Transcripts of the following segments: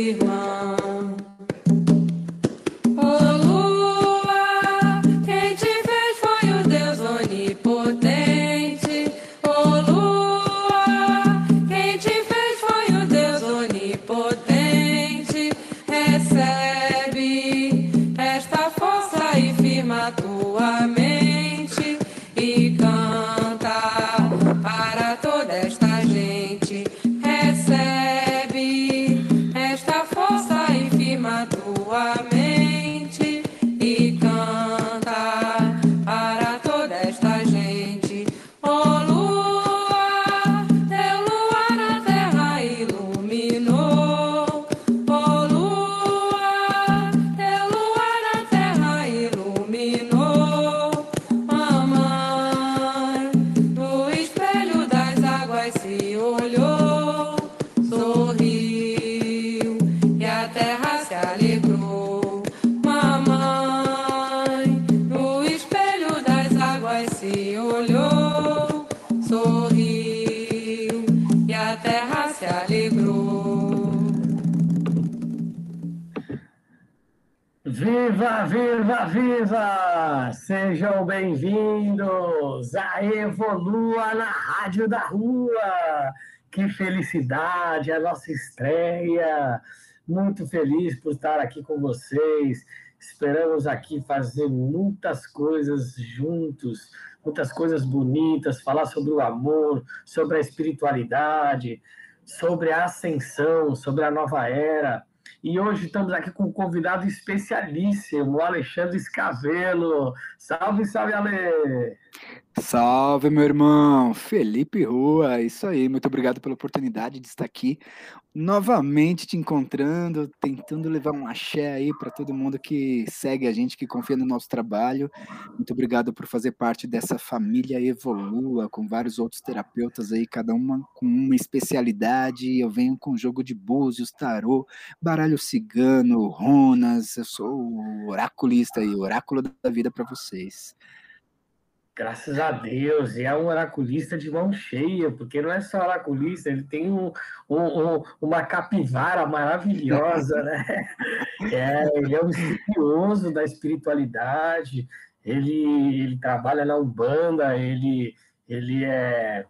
Viva, Que felicidade, a nossa estreia. Muito feliz por estar aqui com vocês. Esperamos aqui fazer muitas coisas juntos, muitas coisas bonitas, falar sobre o amor, sobre a espiritualidade, sobre a ascensão, sobre a nova era e hoje estamos aqui com um convidado especialíssimo, o Alexandre Escavelo. Salve, salve, Ale! Salve, meu irmão! Felipe Rua, isso aí, muito obrigado pela oportunidade de estar aqui novamente te encontrando, tentando levar um axé aí para todo mundo que segue a gente, que confia no nosso trabalho. Muito obrigado por fazer parte dessa família Evolua, com vários outros terapeutas aí, cada uma com uma especialidade. Eu venho com jogo de búzios, tarô, baralho cigano, ronas. Eu sou o oraculista e oráculo da vida para vocês. Graças a Deus, e é um oraculista de mão cheia, porque não é só oraculista, ele tem um, um, uma capivara maravilhosa, né? É, ele é um estudioso da espiritualidade, ele, ele trabalha na Umbanda, ele, ele, é,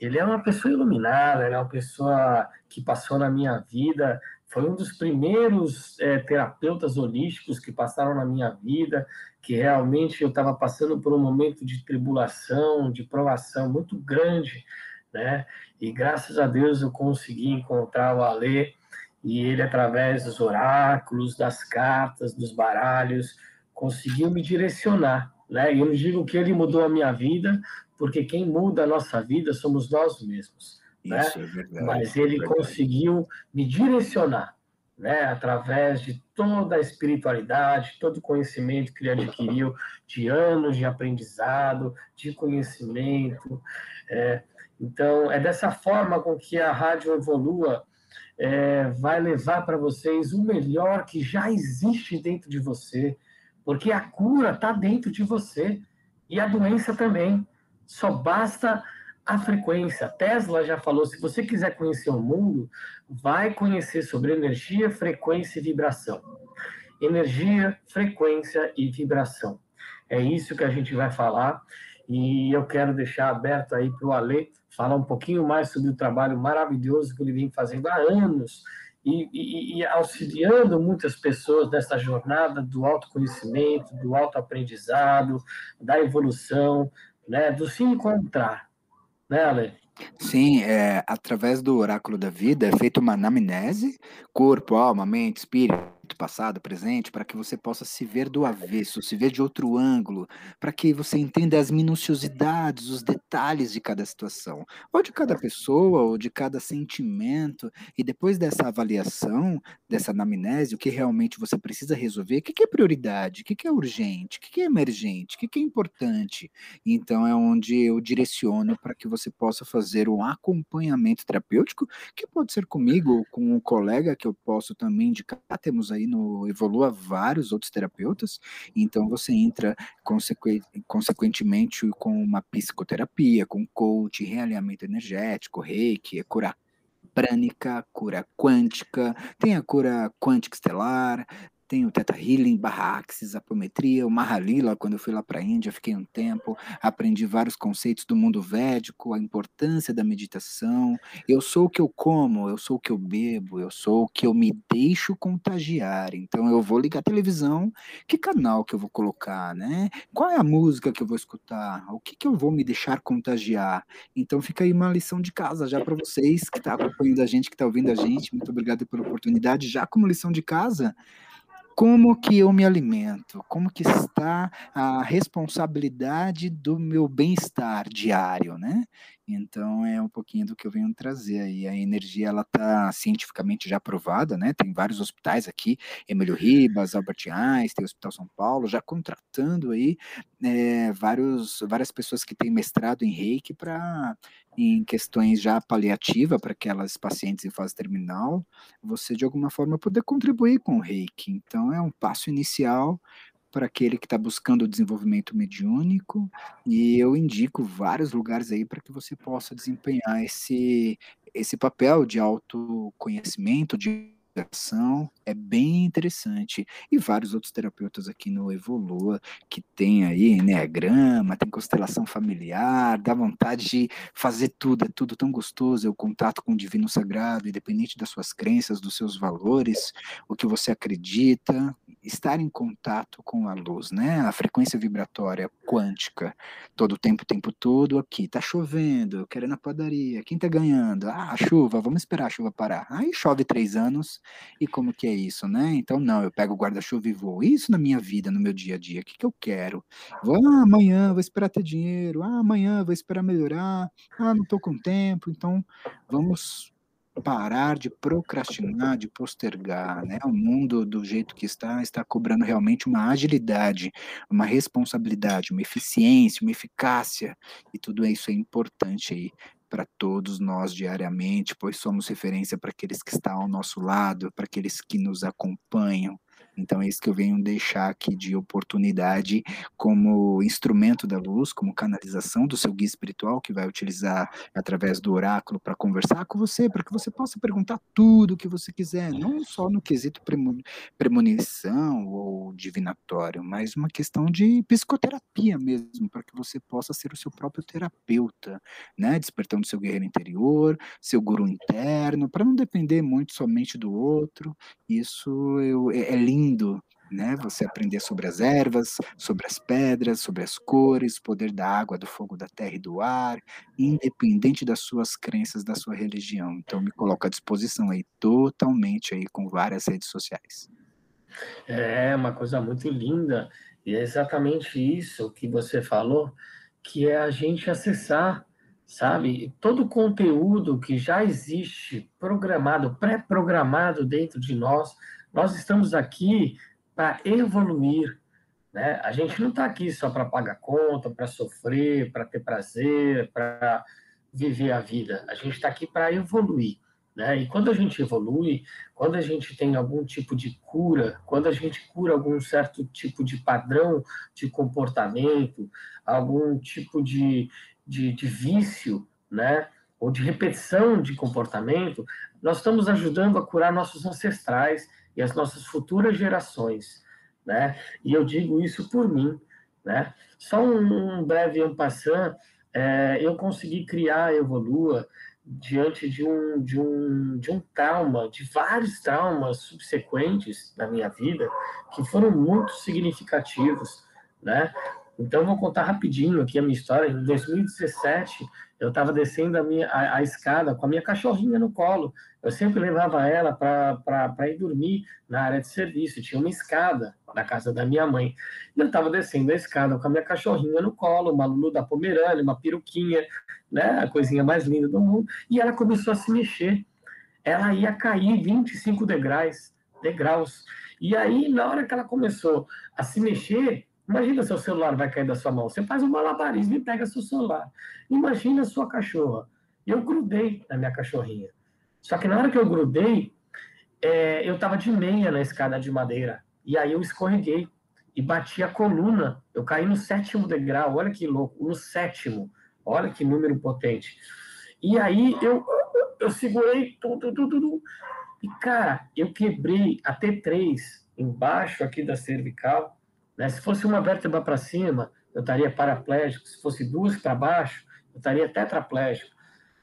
ele é uma pessoa iluminada, ele é uma pessoa que passou na minha vida, foi um dos primeiros é, terapeutas holísticos que passaram na minha vida, que realmente eu estava passando por um momento de tribulação, de provação muito grande, né? E graças a Deus eu consegui encontrar o Alê e ele através dos oráculos, das cartas, dos baralhos, conseguiu me direcionar, né? E eu digo que ele mudou a minha vida, porque quem muda a nossa vida somos nós mesmos, né? Isso é verdade, Mas ele é conseguiu me direcionar, né, através de toda a espiritualidade, todo o conhecimento que ele adquiriu de anos de aprendizado, de conhecimento. É, então, é dessa forma com que a rádio evolua, é, vai levar para vocês o melhor que já existe dentro de você, porque a cura está dentro de você e a doença também. Só basta a frequência. Tesla já falou: se você quiser conhecer o mundo, vai conhecer sobre energia, frequência e vibração. Energia, frequência e vibração. É isso que a gente vai falar. E eu quero deixar aberto aí para o Ale falar um pouquinho mais sobre o trabalho maravilhoso que ele vem fazendo há anos e, e, e, auxiliando muitas pessoas nessa jornada do autoconhecimento, do autoaprendizado, da evolução, né, do se encontrar, né, Ale? Sim, é, através do oráculo da vida é feita uma anamnese, corpo, alma, mente, espírito, passado, presente, para que você possa se ver do avesso, se ver de outro ângulo, para que você entenda as minuciosidades, os detalhes de cada situação, ou de cada pessoa, ou de cada sentimento, e depois dessa avaliação, dessa anamnese, o que realmente você precisa resolver, o que é prioridade, o que é urgente, o que é emergente, o que é importante. Então é onde eu direciono para que você possa fazer um acompanhamento terapêutico, que pode ser comigo ou com um colega que eu posso também indicar, temos aí no Evolua vários outros terapeutas, então você entra consequentemente com uma psicoterapia, com coach, realinhamento energético, reiki, cura prânica, cura quântica, tem a cura quântica estelar, tem o Theta Healing, barra Axis, apometria, o Mahalila, quando eu fui lá para a Índia, fiquei um tempo, aprendi vários conceitos do mundo védico, a importância da meditação. Eu sou o que eu como, eu sou o que eu bebo, eu sou o que eu me deixo contagiar. Então eu vou ligar a televisão, que canal que eu vou colocar, né? Qual é a música que eu vou escutar? O que, que eu vou me deixar contagiar? Então fica aí uma lição de casa já para vocês que estão tá acompanhando a gente, que está ouvindo a gente. Muito obrigado pela oportunidade. Já como lição de casa, como que eu me alimento, como que está a responsabilidade do meu bem-estar diário, né? Então é um pouquinho do que eu venho trazer aí. A energia ela está cientificamente já provada, né? Tem vários hospitais aqui, Emílio Ribas, Albert Einstein, tem o Hospital São Paulo, já contratando aí é, vários, várias pessoas que têm mestrado em Reiki para em questões já paliativa para aquelas pacientes em fase terminal, você de alguma forma poder contribuir com o Reiki. Então é um passo inicial para aquele que está buscando o desenvolvimento mediúnico, e eu indico vários lugares aí para que você possa desempenhar esse, esse papel de autoconhecimento, de ação é bem interessante. E vários outros terapeutas aqui no Evolua, que tem aí Enneagrama, tem constelação familiar, dá vontade de fazer tudo, é tudo tão gostoso, é o contato com o divino sagrado, independente das suas crenças, dos seus valores, o que você acredita, estar em contato com a luz, né? A frequência vibratória quântica, todo o tempo, o tempo todo aqui, tá chovendo, eu quero ir na padaria, quem tá ganhando? Ah, chuva, vamos esperar a chuva parar. Aí chove três anos, e como que é isso, né? Então, não, eu pego o guarda-chuva e vou. Isso na minha vida, no meu dia a dia, o que, que eu quero? Vou, ah, amanhã vou esperar ter dinheiro, ah, amanhã vou esperar melhorar, ah, não tô com tempo, então vamos parar de procrastinar, de postergar, né? O mundo do jeito que está está cobrando realmente uma agilidade, uma responsabilidade, uma eficiência, uma eficácia, e tudo isso é importante aí para todos nós diariamente, pois somos referência para aqueles que estão ao nosso lado, para aqueles que nos acompanham, então é isso que eu venho deixar aqui de oportunidade como instrumento da luz, como canalização do seu guia espiritual que vai utilizar através do oráculo para conversar com você, para que você possa perguntar tudo o que você quiser, não só no quesito premonição ou divinatório, mas uma questão de psicoterapia mesmo, para que você possa ser o seu próprio terapeuta, né? Despertando seu guerreiro interior, seu guru interno, para não depender muito somente do outro. Isso eu, é, é lindo lindo, né? Você aprender sobre as ervas, sobre as pedras, sobre as cores, poder da água, do fogo, da terra e do ar, independente das suas crenças, da sua religião. Então me coloco à disposição aí totalmente aí com várias redes sociais. É uma coisa muito linda e é exatamente isso que você falou, que é a gente acessar, sabe, todo o conteúdo que já existe programado, pré-programado dentro de nós nós estamos aqui para evoluir. Né? A gente não está aqui só para pagar conta, para sofrer, para ter prazer, para viver a vida. A gente está aqui para evoluir. Né? E quando a gente evolui, quando a gente tem algum tipo de cura, quando a gente cura algum certo tipo de padrão de comportamento, algum tipo de, de, de vício, né? ou de repetição de comportamento, nós estamos ajudando a curar nossos ancestrais e as nossas futuras gerações, né? E eu digo isso por mim, né? Só um, breve um passant, é, eu consegui criar a Evolua diante de um, de um, de um trauma, de vários traumas subsequentes na minha vida, que foram muito significativos, né? Então, vou contar rapidinho aqui a minha história. Em 2017, eu estava descendo a, minha, a, a, escada com a minha cachorrinha no colo. Eu sempre levava ela para ir dormir na área de serviço. Tinha uma escada na casa da minha mãe. E eu estava descendo a escada com a minha cachorrinha no colo, uma Lulu da Pomerânia, uma peruquinha, né, a coisinha mais linda do mundo. E ela começou a se mexer. Ela ia cair 25 degraus, degraus. E aí, na hora que ela começou a se mexer, Imagina seu celular vai cair da sua mão. Você faz um malabarismo e pega seu celular. Imagina sua cachorra. Eu grudei na minha cachorrinha. Só que na hora que eu grudei, é, eu estava de meia na escada de madeira. E aí eu escorreguei e bati a coluna. Eu caí no sétimo degrau. Olha que louco. No sétimo. Olha que número potente. E aí eu, eu segurei tudo, tudo, tudo. E, cara, eu quebrei a T3 embaixo aqui da cervical né? Se fosse uma vértebra para cima, eu estaria paraplégico. Se fosse duas para baixo, eu estaria tetraplégico.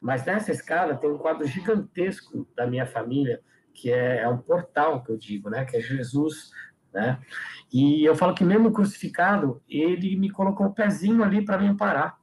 Mas nessa escada tem um quadro gigantesco da minha família, que é, é um portal, que eu digo, né? que é Jesus. Né? E eu falo que mesmo crucificado, ele me colocou o pezinho ali para me amparar.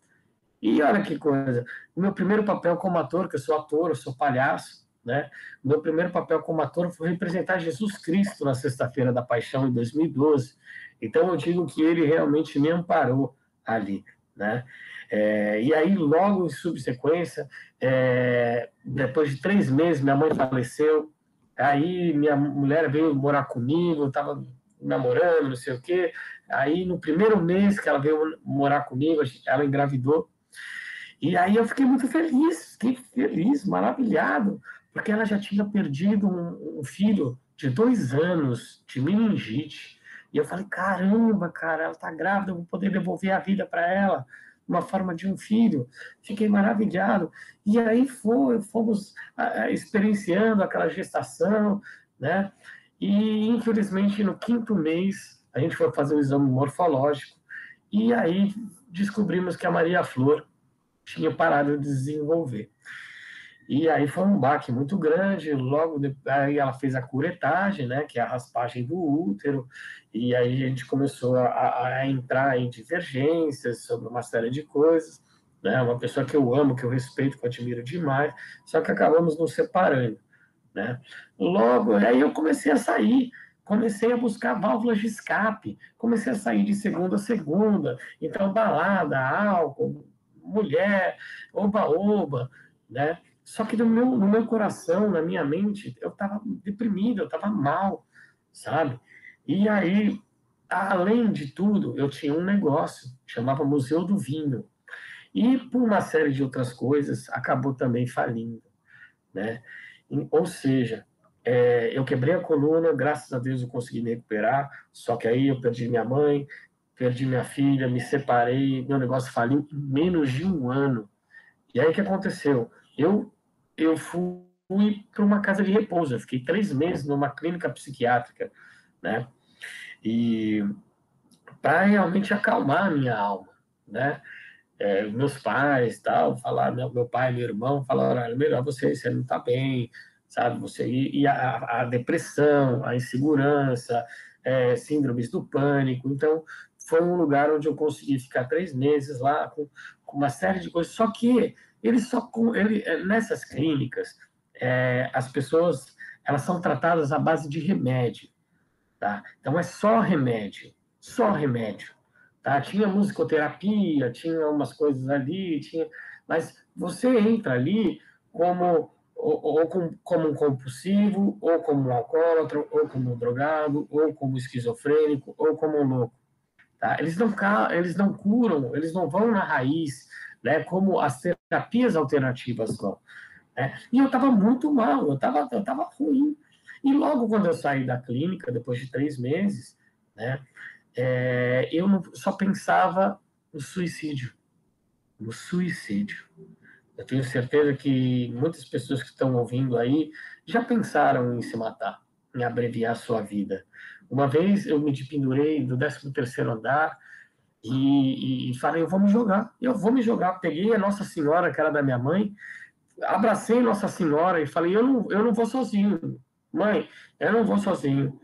E olha que coisa, o meu primeiro papel como ator, que eu sou ator, eu sou palhaço, né? O meu primeiro papel como ator foi representar Jesus Cristo na Sexta-feira da Paixão, em 2012. Então eu digo que ele realmente me amparou ali, né? É, e aí, logo em subsequência, é, depois de três meses, minha mãe faleceu. Aí minha mulher veio morar comigo, estava namorando, não sei o quê. Aí, no primeiro mês que ela veio morar comigo, ela engravidou. E aí eu fiquei muito feliz, fiquei feliz, maravilhado, porque ela já tinha perdido um, um filho de dois anos de meningite. E eu falei, caramba, cara, ela está grávida, eu vou poder devolver a vida para ela, uma forma de um filho. Fiquei maravilhado. E aí fomos experienciando aquela gestação, né? E infelizmente no quinto mês a gente foi fazer o exame morfológico e aí descobrimos que a Maria Flor tinha parado de desenvolver. E aí foi um baque muito grande. Logo aí ela fez a curetagem, né, que é a raspagem do útero, e aí a gente começou a, a entrar em divergências sobre uma série de coisas. Né, uma pessoa que eu amo, que eu respeito, que eu admiro demais, só que acabamos nos separando. Né? Logo, aí eu comecei a sair, comecei a buscar válvulas de escape, comecei a sair de segunda a segunda, então balada, álcool, mulher, oba-oba, né? Só que no meu, no meu coração, na minha mente, eu estava deprimido, eu estava mal, sabe? E aí, além de tudo, eu tinha um negócio, chamava Museu do Vinho. E por uma série de outras coisas, acabou também falindo, né? Ou seja, é, eu quebrei a coluna, graças a Deus eu consegui me recuperar, só que aí eu perdi minha mãe, perdi minha filha, me separei, meu negócio faliu em menos de um ano. E aí o que aconteceu? Eu eu fui para uma casa de repouso. Eu fiquei três meses numa clínica psiquiátrica, né? E para realmente acalmar a minha alma, né? É, meus pais, tal, falaram, meu, meu pai, meu irmão, falaram, olha, melhor você, você não está bem, sabe? Você e, e a, a, depressão, a insegurança, é, síndromes do pânico. Então, foi um lugar onde eu consegui ficar três meses lá com, com uma série de coisas. Só que ele só ele, é, nessas clínicas é, as pessoas elas são tratadas à base de remédio, tá? Então é só remédio, só remédio, tá? Tinha musicoterapia, tinha umas coisas ali, tinha, mas você entra ali como ou, ou como, como um compulsivo, ou como um alcoólatra, ou como um drogado, ou como esquizofrênico, ou como um louco. Tá? Eles, não, eles não curam, eles não vão na raiz, né, como as terapias alternativas vão. Né? E eu estava muito mal, eu estava eu tava ruim. E logo quando eu saí da clínica, depois de três meses, né, é, eu não, só pensava no suicídio. No suicídio. Eu tenho certeza que muitas pessoas que estão ouvindo aí já pensaram em se matar, em abreviar a sua vida. Uma vez eu me pendurei do 13 terceiro andar, e, e, falei, eu vou me jogar, eu vou me jogar. Peguei a Nossa Senhora, que era da minha mãe, abracei Nossa Senhora e falei, eu não, eu não vou sozinho. Mãe, eu não vou sozinho.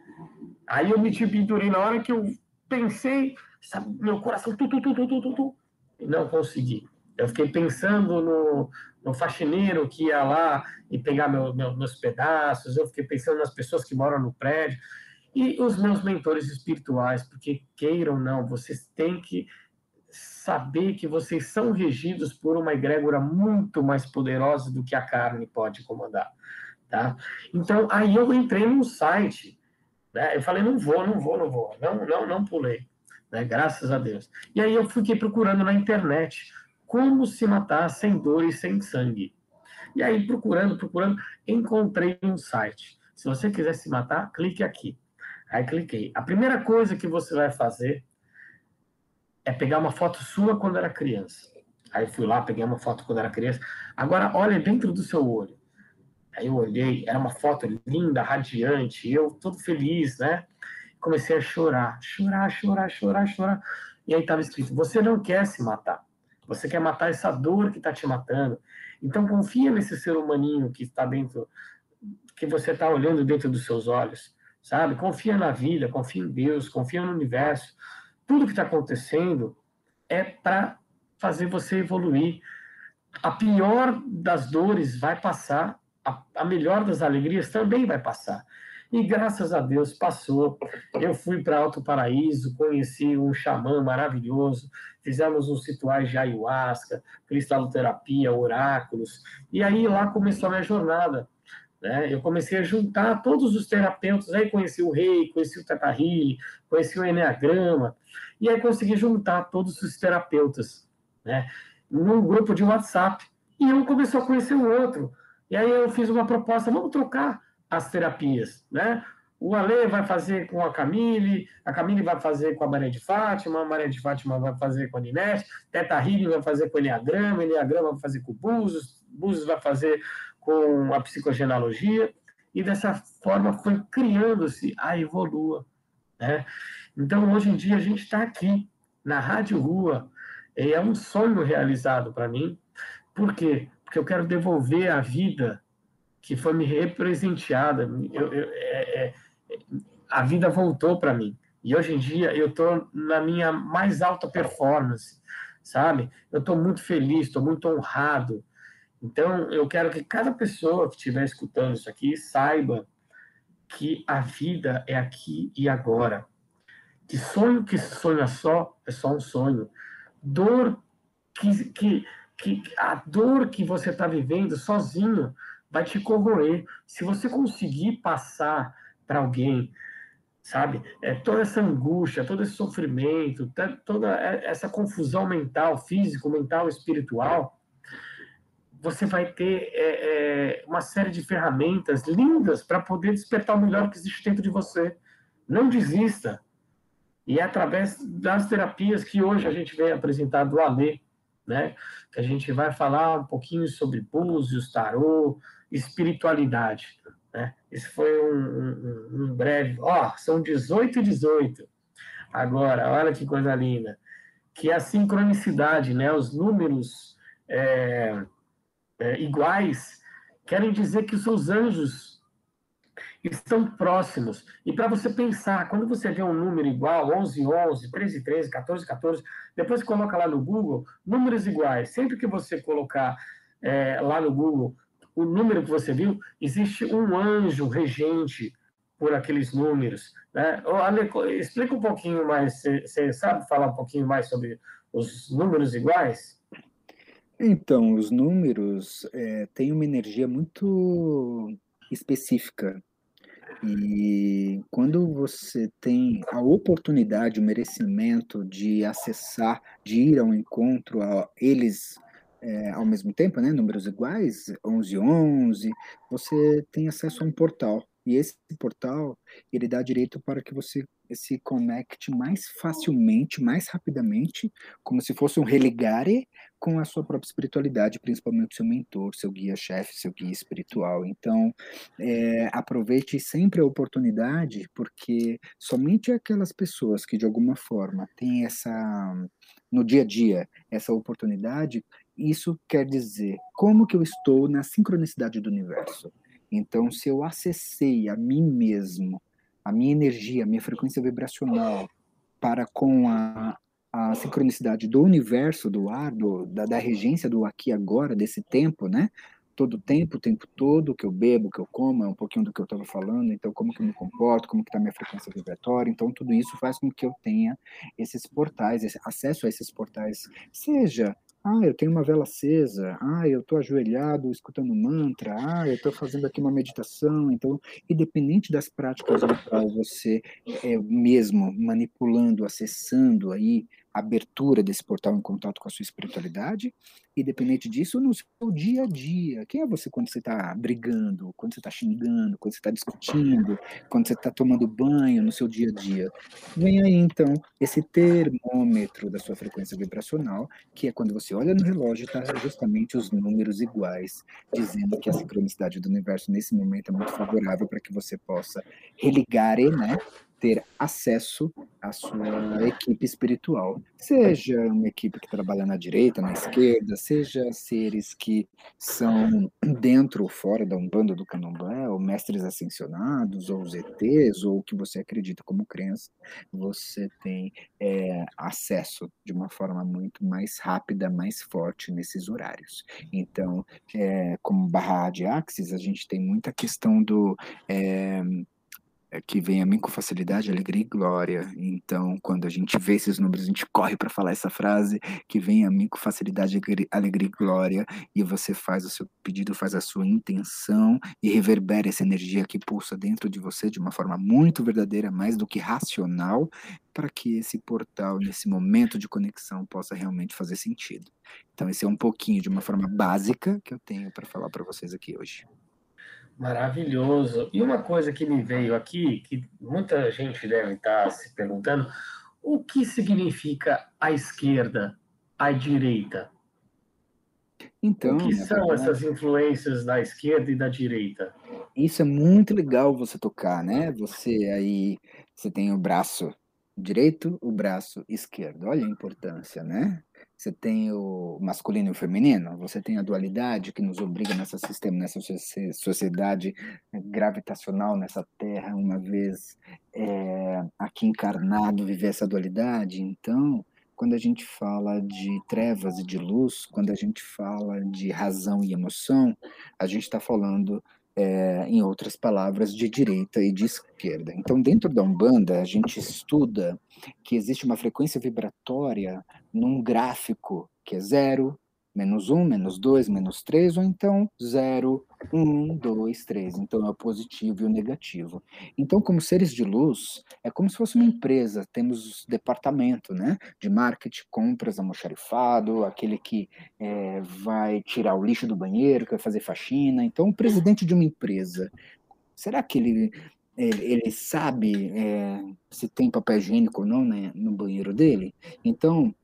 Aí eu me pendurei na hora que eu pensei, sabe, meu coração, tu, tu, tu, tu, tu, tu, e não consegui. Eu fiquei pensando no, no faxineiro que ia lá e pegar meu, meu, meus pedaços, eu fiquei pensando nas pessoas que moram no prédio e os meus mentores espirituais, porque queiram ou não, vocês têm que saber que vocês são regidos por uma egrégora muito mais poderosa do que a carne pode comandar, tá? Então, aí eu entrei num site, né? Eu falei, não vou, não vou, não vou, não, não, não pulei, né? Graças a Deus. E aí eu fiquei procurando na internet como se matar sem dor e sem sangue. E aí, procurando, procurando, encontrei um site. Se você quiser se matar, clique aqui. Aí cliquei. A primeira coisa que você vai fazer é pegar uma foto sua quando era criança. Aí fui lá, peguei uma foto quando era criança. Agora, olha dentro do seu olho. Aí eu olhei, era uma foto linda, radiante, eu todo feliz, né? Comecei a chorar, chorar, chorar, chorar, chorar. E aí estava escrito: Você não quer se matar. Você quer matar essa dor que está te matando. Então confia nesse ser humaninho que está dentro, que você está olhando dentro dos seus olhos, sabe? Confia na vida, confia em Deus, confia no universo tudo que está acontecendo é para fazer você evoluir. A pior das dores vai passar, a, a melhor das alegrias também vai passar. E graças a Deus passou. Eu fui para Alto Paraíso, conheci um xamã maravilhoso, fizemos uns rituais de ayahuasca, cristaloterapia, oráculos. E aí lá começou a minha jornada. Né? Eu comecei a juntar todos os terapeutas, aí conheci o Rei, conheci o Teta conheci o Enneagrama, e aí consegui juntar todos os terapeutas né? num grupo de WhatsApp. E um começou a conhecer o outro. E aí eu fiz uma proposta, vamos trocar as terapias, né? O Ale vai fazer com a Camille, a Camille vai fazer com a Maria de Fátima, a Maria de Fátima vai fazer com a Ninete, Teta Healing vai fazer com o Enneagrama, Enneagrama vai fazer com o Búzios, Búzios vai fazer com a psicogenealogia, e dessa forma foi criando-se a Evolua. Né? Então, hoje em dia, a gente está aqui, na Rádio Rua, e é um sonho realizado para mim. Por quê? Porque eu quero devolver a vida que foi me representeada. Eu, eu, é, é, a vida voltou para mim. E hoje em dia eu estou na minha mais alta performance, sabe? Eu estou muito feliz, estou muito honrado então, eu quero que cada pessoa que estiver escutando isso aqui saiba que a vida é aqui e agora. Que sonho que sonha só é só um sonho. Dor que, que, que a dor que você está vivendo sozinho vai te corroer. Se você conseguir passar para alguém, sabe, é, toda essa angústia, todo esse sofrimento, toda essa confusão mental, físico, mental, espiritual, você vai ter é, é, uma série de ferramentas lindas para poder despertar o melhor que existe dentro de você. Não desista. E é através das terapias que hoje a gente vem apresentar do Alê, né? Que a gente vai falar um pouquinho sobre búzios, tarô, espiritualidade. Né? Esse foi um, um, um breve. Ó, oh, são 18 e 18. Agora, olha que coisa linda. Que é a sincronicidade, né? Os números. É, é, iguais, querem dizer que os seus anjos estão próximos. E para você pensar, quando você vê um número igual, 11, 11, 13, 13, 14, 14, depois coloca lá no Google, números iguais. Sempre que você colocar é, lá no Google o número que você viu, existe um anjo regente por aqueles números. Né? Ale, explica um pouquinho mais, você sabe falar um pouquinho mais sobre os números iguais? Então, os números é, têm uma energia muito específica. E quando você tem a oportunidade, o merecimento de acessar, de ir ao encontro a eles é, ao mesmo tempo, né, números iguais, 11, 11, você tem acesso a um portal. E esse portal, ele dá direito para que você se conecte mais facilmente, mais rapidamente, como se fosse um religare com a sua própria espiritualidade, principalmente seu mentor, seu guia-chefe, seu guia espiritual. Então, é, aproveite sempre a oportunidade, porque somente aquelas pessoas que de alguma forma têm essa no dia a dia essa oportunidade isso quer dizer como que eu estou na sincronicidade do universo. Então, se eu acessei a mim mesmo, a minha energia, a minha frequência vibracional para com a, a sincronicidade do universo, do ar, do, da, da regência do aqui agora, desse tempo, né? todo o tempo, o tempo todo, que eu bebo, que eu como, é um pouquinho do que eu estava falando, então como que eu me comporto, como que está a minha frequência vibratória, então tudo isso faz com que eu tenha esses portais, esse acesso a esses portais, seja ah, eu tenho uma vela acesa. Ah, eu estou ajoelhado escutando mantra. Ah, eu estou fazendo aqui uma meditação. Então, independente das práticas qual você é mesmo manipulando, acessando aí abertura desse portal em contato com a sua espiritualidade, independente disso, no seu dia a dia. Quem é você quando você está brigando, quando você está xingando, quando você está discutindo, quando você está tomando banho no seu dia a dia? Vem aí, então, esse termômetro da sua frequência vibracional, que é quando você olha no relógio, está justamente os números iguais, dizendo que a sincronicidade do universo nesse momento é muito favorável para que você possa religar, né? Ter acesso à sua equipe espiritual, seja uma equipe que trabalha na direita, na esquerda, seja seres que são dentro ou fora da Umbanda do Candomblé, ou mestres ascensionados, ou os ETs, ou o que você acredita como crença, você tem é, acesso de uma forma muito mais rápida, mais forte nesses horários. Então, é, como barra de Axis, a gente tem muita questão do é, que vem a mim com facilidade, alegria e glória. Então, quando a gente vê esses números, a gente corre para falar essa frase, que vem a mim com facilidade, alegria e glória, e você faz o seu pedido, faz a sua intenção e reverbera essa energia que pulsa dentro de você de uma forma muito verdadeira, mais do que racional, para que esse portal, nesse momento de conexão, possa realmente fazer sentido. Então, esse é um pouquinho de uma forma básica que eu tenho para falar para vocês aqui hoje. Maravilhoso. E uma coisa que me veio aqui, que muita gente deve estar se perguntando, o que significa a esquerda, a direita? Então, o que são verdade, essas influências da esquerda e da direita? Isso é muito legal você tocar, né? Você aí, você tem o braço direito, o braço esquerdo. Olha a importância, né? Você tem o masculino e o feminino, você tem a dualidade que nos obriga nessa sistema, nessa sociedade gravitacional, nessa Terra, uma vez é, aqui encarnado, viver essa dualidade. Então, quando a gente fala de trevas e de luz, quando a gente fala de razão e emoção, a gente está falando é, em outras palavras, de direita e de esquerda. Então, dentro da Umbanda, a gente estuda que existe uma frequência vibratória num gráfico que é zero, menos um, menos dois, menos três, ou então zero, um, dois, três. Então é o positivo e o negativo. Então, como seres de luz, é como se fosse uma empresa. Temos departamento, né, de marketing, compras, almoxarifado, aquele que é, vai tirar o lixo do banheiro, que vai fazer faxina. Então, o presidente de uma empresa, será que ele ele, ele sabe é, se tem papel higiênico ou não né, no banheiro dele? Então,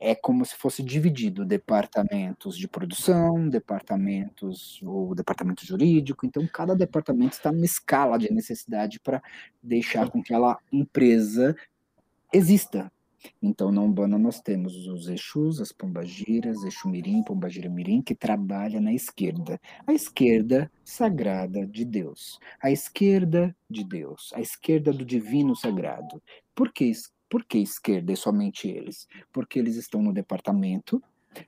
é como se fosse dividido departamentos de produção, departamentos ou departamento jurídico. Então, cada departamento está numa escala de necessidade para deixar com que aquela empresa exista. Então, na Umbanda nós temos os Exus, as Pombagiras, Exu Mirim, Pombagira Mirim, que trabalha na esquerda. A esquerda sagrada de Deus. A esquerda de Deus. A esquerda do divino sagrado. Por que por que esquerda e somente eles? Porque eles estão no departamento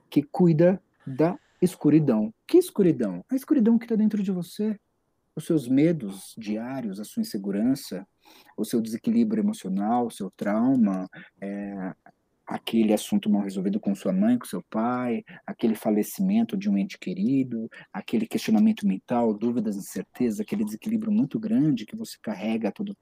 que cuida da escuridão. Que escuridão? A escuridão que está dentro de você. Os seus medos diários, a sua insegurança, o seu desequilíbrio emocional, o seu trauma, é, aquele assunto mal resolvido com sua mãe, com seu pai, aquele falecimento de um ente querido, aquele questionamento mental, dúvidas, incertezas, aquele desequilíbrio muito grande que você carrega todo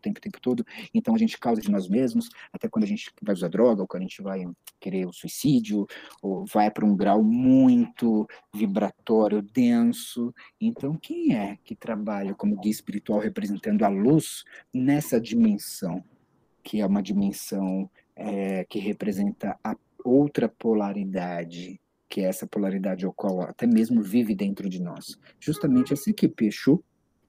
tempo, o tempo todo. Então a gente causa de nós mesmos, até quando a gente vai usar droga, ou quando a gente vai querer o suicídio, ou vai para um grau muito vibratório, denso. Então, quem é que trabalha como guia espiritual representando a luz nessa dimensão, que é uma dimensão é, que representa a outra polaridade, que é essa polaridade ao qual até mesmo vive dentro de nós. Justamente essa equipe Exu,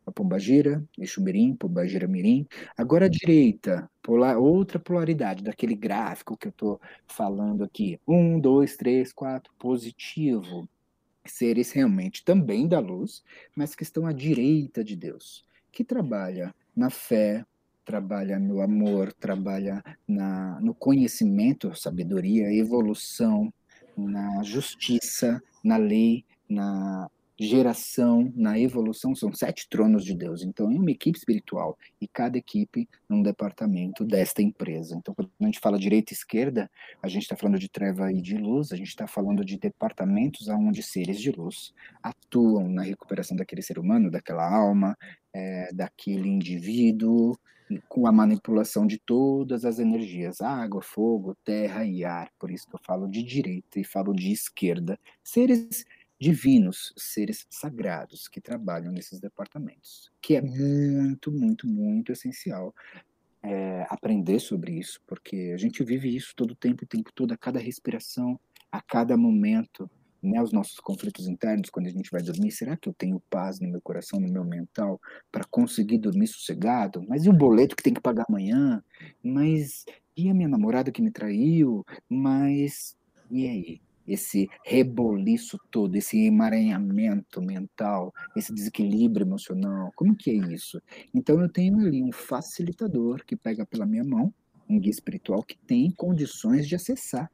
a Pombagira, Exumirim, Pombagira Mirim. Agora a direita, polar, outra polaridade daquele gráfico que eu estou falando aqui. Um, dois, três, quatro, positivo. Seres realmente também da luz, mas que estão à direita de Deus, que trabalha na fé, trabalha no amor, trabalha na, no conhecimento, sabedoria, evolução, na justiça, na lei, na geração, na evolução, são sete tronos de Deus. Então, é uma equipe espiritual e cada equipe num departamento desta empresa. Então, quando a gente fala direita e esquerda, a gente está falando de treva e de luz, a gente está falando de departamentos onde seres de luz atuam na recuperação daquele ser humano, daquela alma, é, daquele indivíduo, com a manipulação de todas as energias, água, fogo, terra e ar. Por isso que eu falo de direita e falo de esquerda. Seres divinos, seres sagrados que trabalham nesses departamentos, que é muito, muito, muito essencial é, aprender sobre isso, porque a gente vive isso todo o tempo, o tempo todo, a cada respiração, a cada momento, né, os nossos conflitos internos quando a gente vai dormir, será que eu tenho paz no meu coração, no meu mental, para conseguir dormir sossegado? Mas e o boleto que tem que pagar amanhã? Mas e a minha namorada que me traiu? Mas e aí? Esse reboliço todo, esse emaranhamento mental, esse desequilíbrio emocional. Como que é isso? Então eu tenho ali um facilitador que pega pela minha mão, um guia espiritual que tem condições de acessar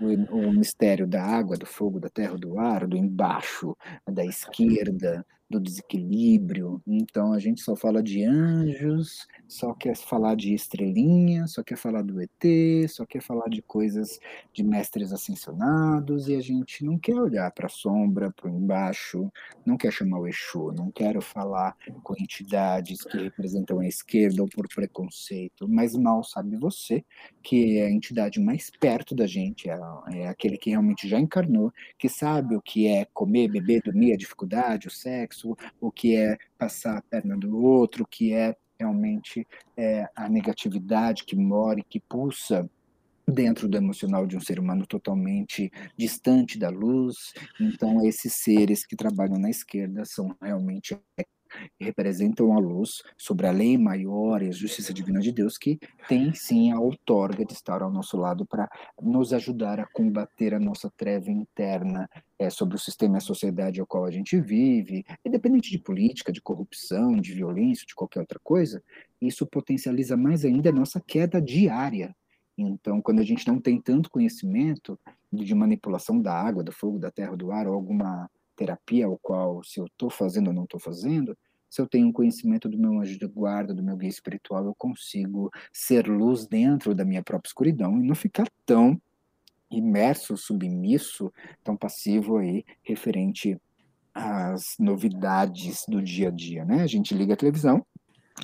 o, o mistério da água, do fogo, da terra, do ar, do embaixo, da esquerda, do desequilíbrio. Então a gente só fala de anjos, só quer falar de estrelinha, só quer falar do ET, só quer falar de coisas de mestres ascensionados e a gente não quer olhar para a sombra, para o embaixo, não quer chamar o Exu, não quero falar com entidades que representam a esquerda ou por preconceito, mas mal sabe você que é a entidade mais perto da gente, é, é aquele que realmente já encarnou, que sabe o que é comer, beber, dormir, a dificuldade, o sexo, o que é passar a perna do outro, o que é realmente é, a negatividade que mora e que pulsa dentro do emocional de um ser humano totalmente distante da luz. Então, esses seres que trabalham na esquerda são realmente representam a luz sobre a lei maior e a justiça divina de Deus, que tem sim a outorga de estar ao nosso lado para nos ajudar a combater a nossa treva interna é, sobre o sistema e a sociedade ao qual a gente vive, independente de política, de corrupção, de violência, de qualquer outra coisa, isso potencializa mais ainda a nossa queda diária. Então, quando a gente não tem tanto conhecimento de manipulação da água, do fogo, da terra, do ar, ou alguma terapia, ao qual, se eu estou fazendo ou não estou fazendo, se eu tenho um conhecimento do meu anjo de guarda, do meu guia espiritual, eu consigo ser luz dentro da minha própria escuridão e não ficar tão imerso, submisso, tão passivo aí, referente às novidades do dia a dia, né? A gente liga a televisão,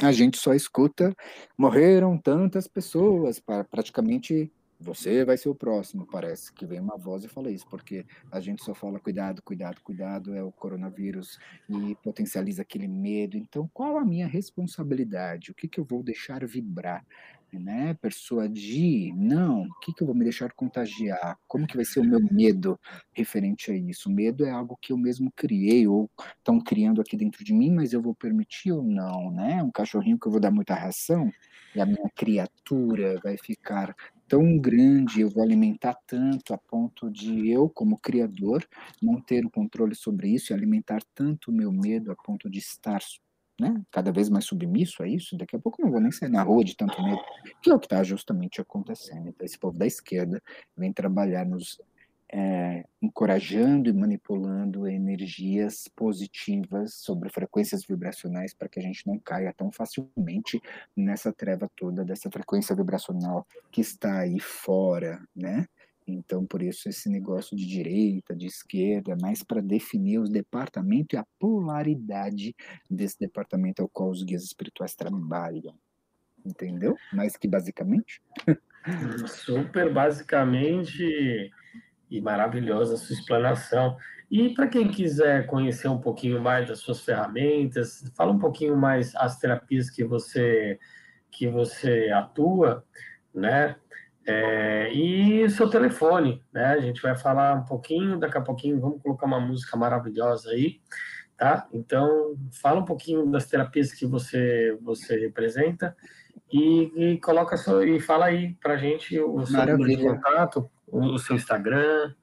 a gente só escuta morreram tantas pessoas, praticamente você vai ser o próximo, parece que vem uma voz e fala isso, porque a gente só fala cuidado, cuidado, cuidado, é o coronavírus e potencializa aquele medo. Então, qual a minha responsabilidade? O que, que eu vou deixar vibrar? Né? Persuadir? Não. O que, que eu vou me deixar contagiar? Como que vai ser o meu medo referente a isso? O medo é algo que eu mesmo criei ou estão criando aqui dentro de mim, mas eu vou permitir ou não, né? Um cachorrinho que eu vou dar muita ração e a minha criatura vai ficar tão grande, eu vou alimentar tanto a ponto de eu, como criador, não ter o controle sobre isso e alimentar tanto o meu medo a ponto de estar né, cada vez mais submisso a isso, daqui a pouco eu não vou nem sair na rua de tanto medo, que é o que está justamente acontecendo. Então, esse povo da esquerda vem trabalhar nos é, encorajando e manipulando energias positivas sobre frequências vibracionais para que a gente não caia tão facilmente nessa treva toda dessa frequência vibracional que está aí fora, né? Então, por isso, esse negócio de direita, de esquerda, é mais para definir os departamentos e a polaridade desse departamento ao qual os guias espirituais trabalham. Entendeu? Mais que basicamente? Super basicamente e maravilhosa a sua explanação. E para quem quiser conhecer um pouquinho mais das suas ferramentas, fala um pouquinho mais as terapias que você que você atua, né? É, e o seu telefone, né? A gente vai falar um pouquinho, daqui a pouquinho vamos colocar uma música maravilhosa aí, tá? Então, fala um pouquinho das terapias que você, você representa e, e coloca só, e fala aí para gente o seu número de contato, o, seu Instagram,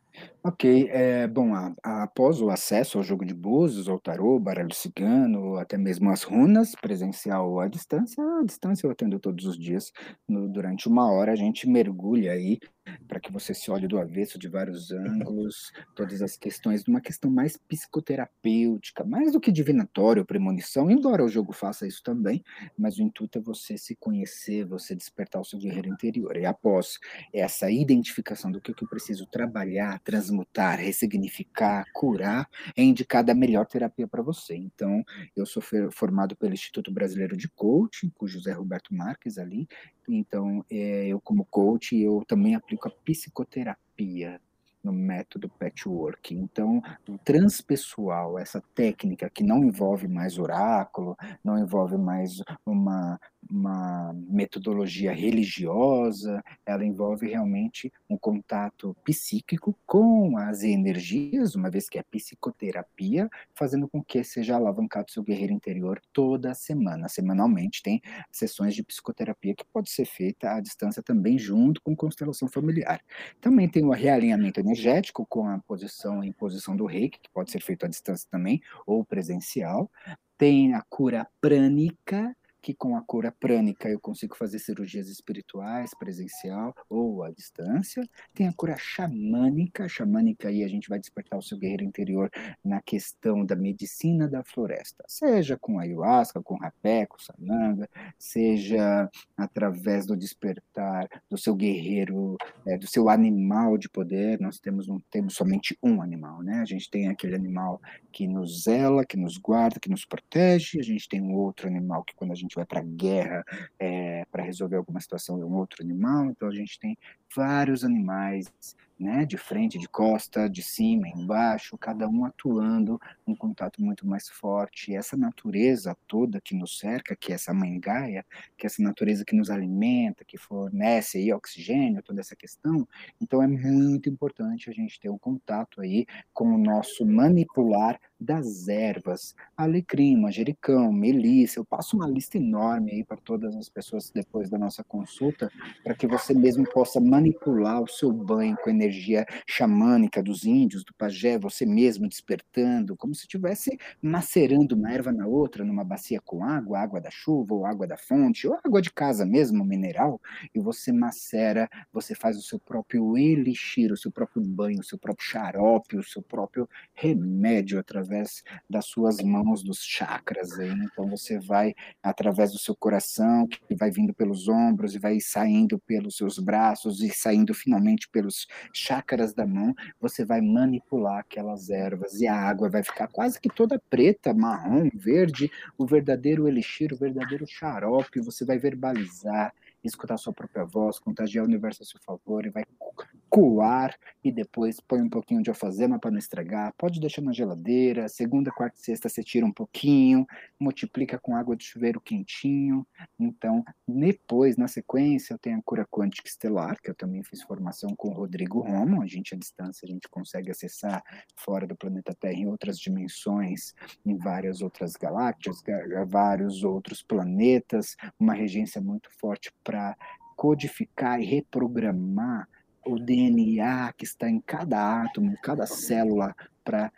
Ok, é, bom, a, a, após o acesso ao jogo de búzios, ao tarô, baralho cigano, até mesmo as runas, presencial ou à distância, à distância eu atendo todos os dias, no, durante uma hora a gente mergulha aí para que você se olhe do avesso de vários ângulos, todas as questões, uma questão mais psicoterapêutica, mais do que divinatório, premonição, embora o jogo faça isso também, mas o intuito é você se conhecer, você despertar o seu guerreiro interior. E após essa identificação do que eu preciso trabalhar, transmutar, ressignificar, curar, é indicada a melhor terapia para você. Então, eu sou formado pelo Instituto Brasileiro de Coaching, com José Roberto Marques ali. Então, é, eu como coach, eu também aplico a psicoterapia no método patchwork. Então, o transpessoal, essa técnica que não envolve mais oráculo, não envolve mais uma uma metodologia religiosa, ela envolve realmente um contato psíquico com as energias, uma vez que é psicoterapia, fazendo com que seja alavancado seu guerreiro interior toda semana. Semanalmente tem sessões de psicoterapia que pode ser feita à distância também, junto com constelação familiar. Também tem o realinhamento energético com a posição em posição do reiki, que pode ser feito à distância também, ou presencial. Tem a cura prânica, que com a cura prânica eu consigo fazer cirurgias espirituais, presencial ou à distância. Tem a cura xamânica, xamânica aí a gente vai despertar o seu guerreiro interior na questão da medicina da floresta, seja com ayahuasca, com rapé, com sananga, seja através do despertar do seu guerreiro, é, do seu animal de poder. Nós temos não temos somente um animal, né? A gente tem aquele animal que nos zela, que nos guarda, que nos protege. A gente tem um outro animal que quando a gente gente vai para a guerra é, para resolver alguma situação de um outro animal, então a gente tem vários animais né, de frente, de costa, de cima, embaixo, cada um atuando um contato muito mais forte. E essa natureza toda que nos cerca, que é essa mãe Gaia, que é essa natureza que nos alimenta, que fornece aí oxigênio, toda essa questão, então é muito importante a gente ter um contato aí com o nosso manipular das ervas, alecrim, manjericão, melissa, eu passo uma lista enorme aí para todas as pessoas depois da nossa consulta, para que você mesmo possa manipular o seu banho com energia energia xamânica dos índios, do pajé, você mesmo despertando, como se estivesse macerando uma erva na outra, numa bacia com água, água da chuva, ou água da fonte, ou água de casa mesmo, mineral, e você macera, você faz o seu próprio elixir, o seu próprio banho, o seu próprio xarope, o seu próprio remédio através das suas mãos, dos chakras. Aí. Então você vai através do seu coração, que vai vindo pelos ombros e vai saindo pelos seus braços e saindo finalmente pelos chácaras da mão, você vai manipular aquelas ervas e a água vai ficar quase que toda preta, marrom, verde, o verdadeiro elixir, o verdadeiro xarope, você vai verbalizar, escutar sua própria voz, contagiar o universo a seu favor e vai coar e depois põe um pouquinho de alfazema para não estragar. Pode deixar na geladeira. Segunda, quarta e sexta você tira um pouquinho, multiplica com água de chuveiro quentinho. Então, depois, na sequência, eu tenho a cura quântica estelar, que eu também fiz formação com o Rodrigo Romo. A gente, à distância, a gente consegue acessar fora do planeta Terra em outras dimensões, em várias outras galáxias, vários outros planetas, uma regência muito forte para codificar e reprogramar o DNA que está em cada átomo, cada célula, para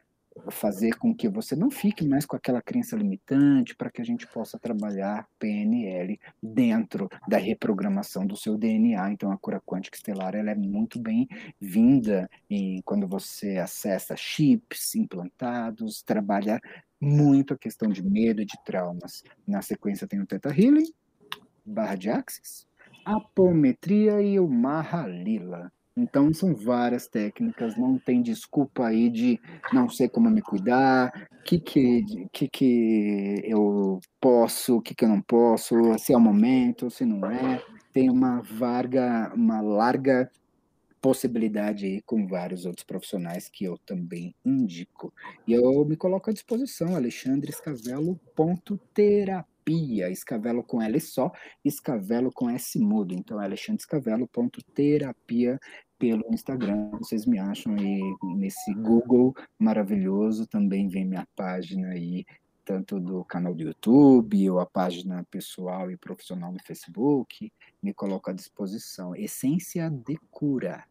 fazer com que você não fique mais com aquela crença limitante, para que a gente possa trabalhar PNL dentro da reprogramação do seu DNA. Então, a cura quântica estelar ela é muito bem-vinda e quando você acessa chips implantados, trabalha muito a questão de medo e de traumas. Na sequência tem o Theta Healing, barra de Axis, apometria e o Mahalila. Então, são várias técnicas, não tem desculpa aí de não sei como me cuidar, o que, que, que, que eu posso, o que, que eu não posso, se é o momento, se não é. Tem uma, varga, uma larga possibilidade aí com vários outros profissionais que eu também indico. E eu me coloco à disposição, alexandrescavelo.terapia terapia, escavelo com L só, escavelo com S mudo. Então, alexandrescavelo.terapia pelo Instagram. Vocês me acham aí nesse Google maravilhoso. Também vem minha página aí, tanto do canal do YouTube, ou a página pessoal e profissional no Facebook. Me coloco à disposição. Essência de cura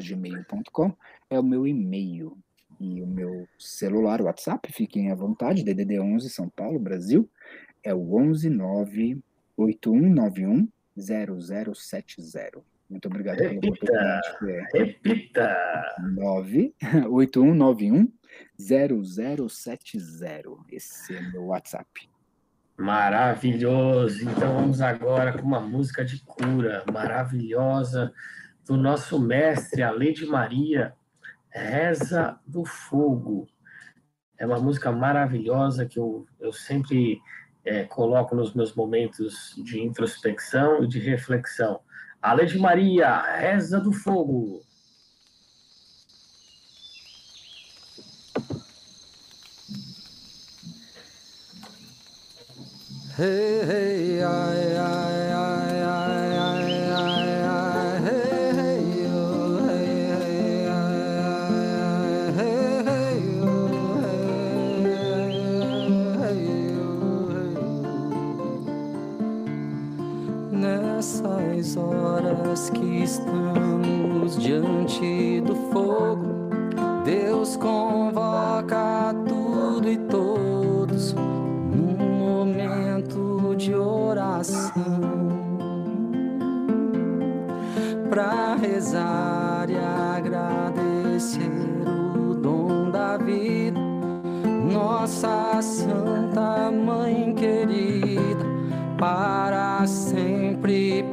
gmail.com é o meu e-mail e o meu celular, WhatsApp, fiquem à vontade, DDD 11 São Paulo, Brasil, é o 11 98191 0070. Muito obrigado repita, pela oportunidade. É repita! 98191 0070. Esse é meu WhatsApp. Maravilhoso! Então vamos agora com uma música de cura maravilhosa do nosso mestre, a Lady Maria, Reza do Fogo. É uma música maravilhosa que eu, eu sempre é, coloco nos meus momentos de introspecção e de reflexão. Ale de Maria, Reza do Fogo. Hey, hey, ai, ai,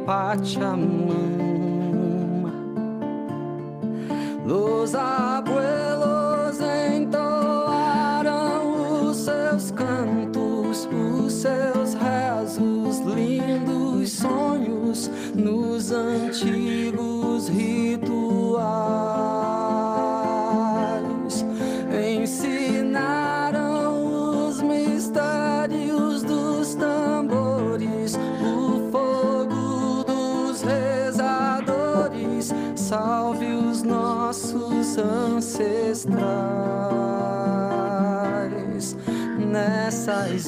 Pachamama. Los abuelos entoaram os seus cantos, os seus rezos, lindos sonhos nos antigos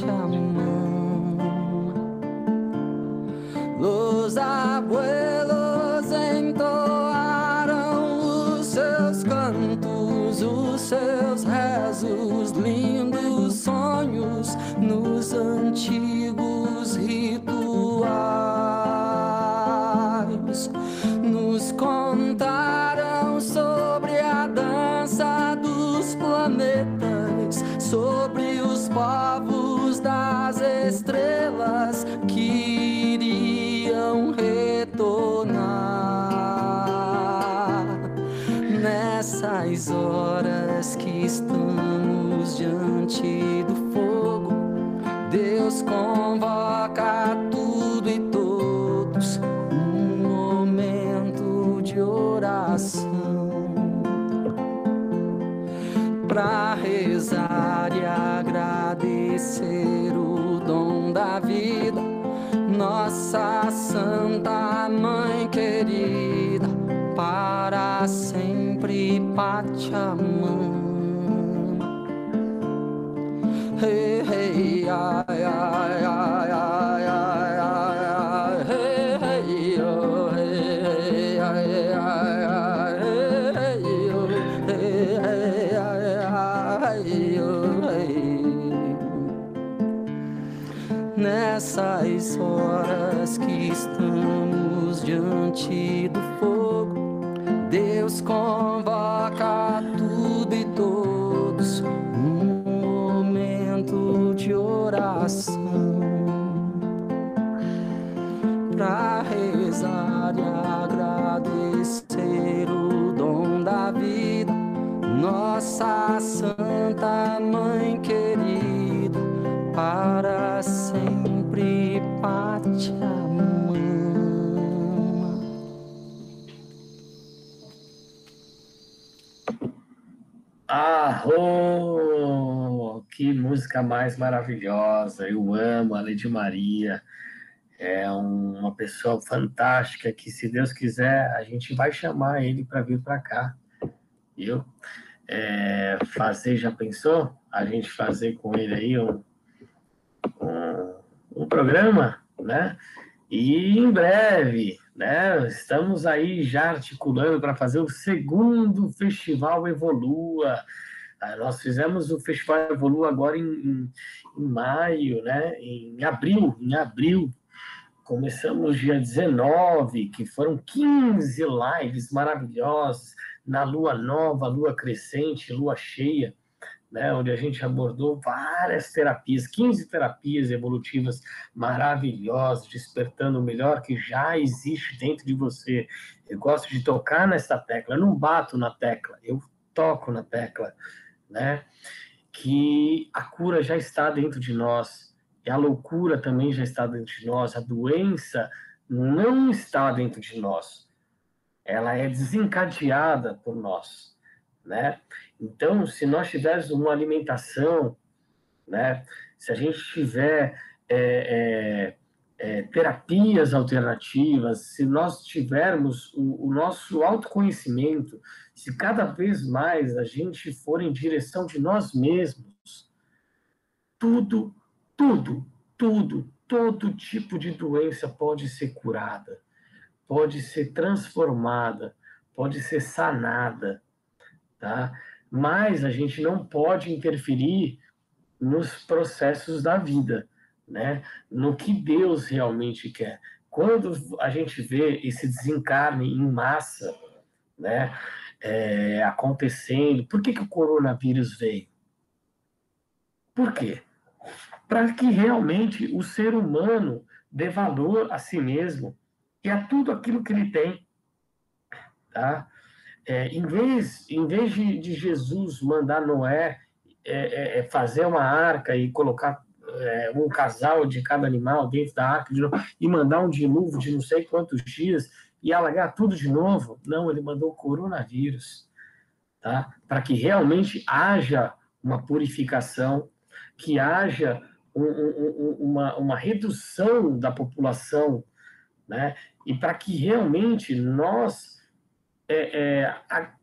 Pachamama. Que estamos diante do fogo. Deus convoca tudo e todos num momento de oração para rezar e agradecer o dom da vida. Nossa Santa Mãe querida, para sempre Pachamama. Hey, hey, ai, ai, ai, ai, ai, ai, hey, hey, oh, hey, hey, ai, ai, ai, hey, hey, oh, hey, hey, ai, ai, oh, hey. Nessas horas que estamos diante Deus convoca tudo e todos num momento de oração para rezar e agradecer da vida, nossa Santa Mãe querida, para sempre Arro! Que música mais maravilhosa! Eu amo a Lady Maria. É uma pessoa fantástica que, se Deus quiser, a gente vai chamar ele para vir para cá. Viu? É, fazer, já pensou? A gente fazer com ele aí um, um, um programa, né? E em breve, né? Estamos aí já articulando para fazer o segundo Festival Evolua. Ah, nós fizemos o Festival Evolua agora em, em, em, maio, né? Em abril, em abril. Começamos dia 19, que foram 15 lives maravilhosas na lua nova, lua crescente, lua cheia né, onde a gente abordou várias terapias, 15 terapias evolutivas maravilhosas, despertando o melhor que já existe dentro de você. Eu gosto de tocar nessa tecla, eu não bato na tecla, eu toco na tecla, né? Que a cura já está dentro de nós, e a loucura também já está dentro de nós, a doença não está dentro de nós. Ela é desencadeada por nós, né? Então, se nós tivermos uma alimentação, né, se a gente tiver é, é, é, terapias alternativas, se nós tivermos o, o, nosso autoconhecimento, se cada vez mais a gente for em direção de nós mesmos, tudo, tudo, tudo, todo tipo de doença pode ser curada, pode ser transformada, pode ser sanada, tá? Mas a gente não pode interferir nos processos da vida, né? No que Deus realmente quer. Quando a gente vê esse desencarne em massa, né, é, acontecendo, por que, que o coronavírus veio? Por quê? Para que realmente o ser humano dê valor a si mesmo e a tudo aquilo que ele tem, tá? É, em vez, em vez de, de Jesus mandar Noé é, é, é fazer uma arca e colocar é, um casal de cada animal dentro da arca de e mandar um dilúvio de não sei quantos dias e alagar tudo de novo, não, ele mandou coronavírus, tá? Para que realmente haja uma purificação, que haja um, um, uma, uma redução da população, né? E para que realmente nós é, é, a,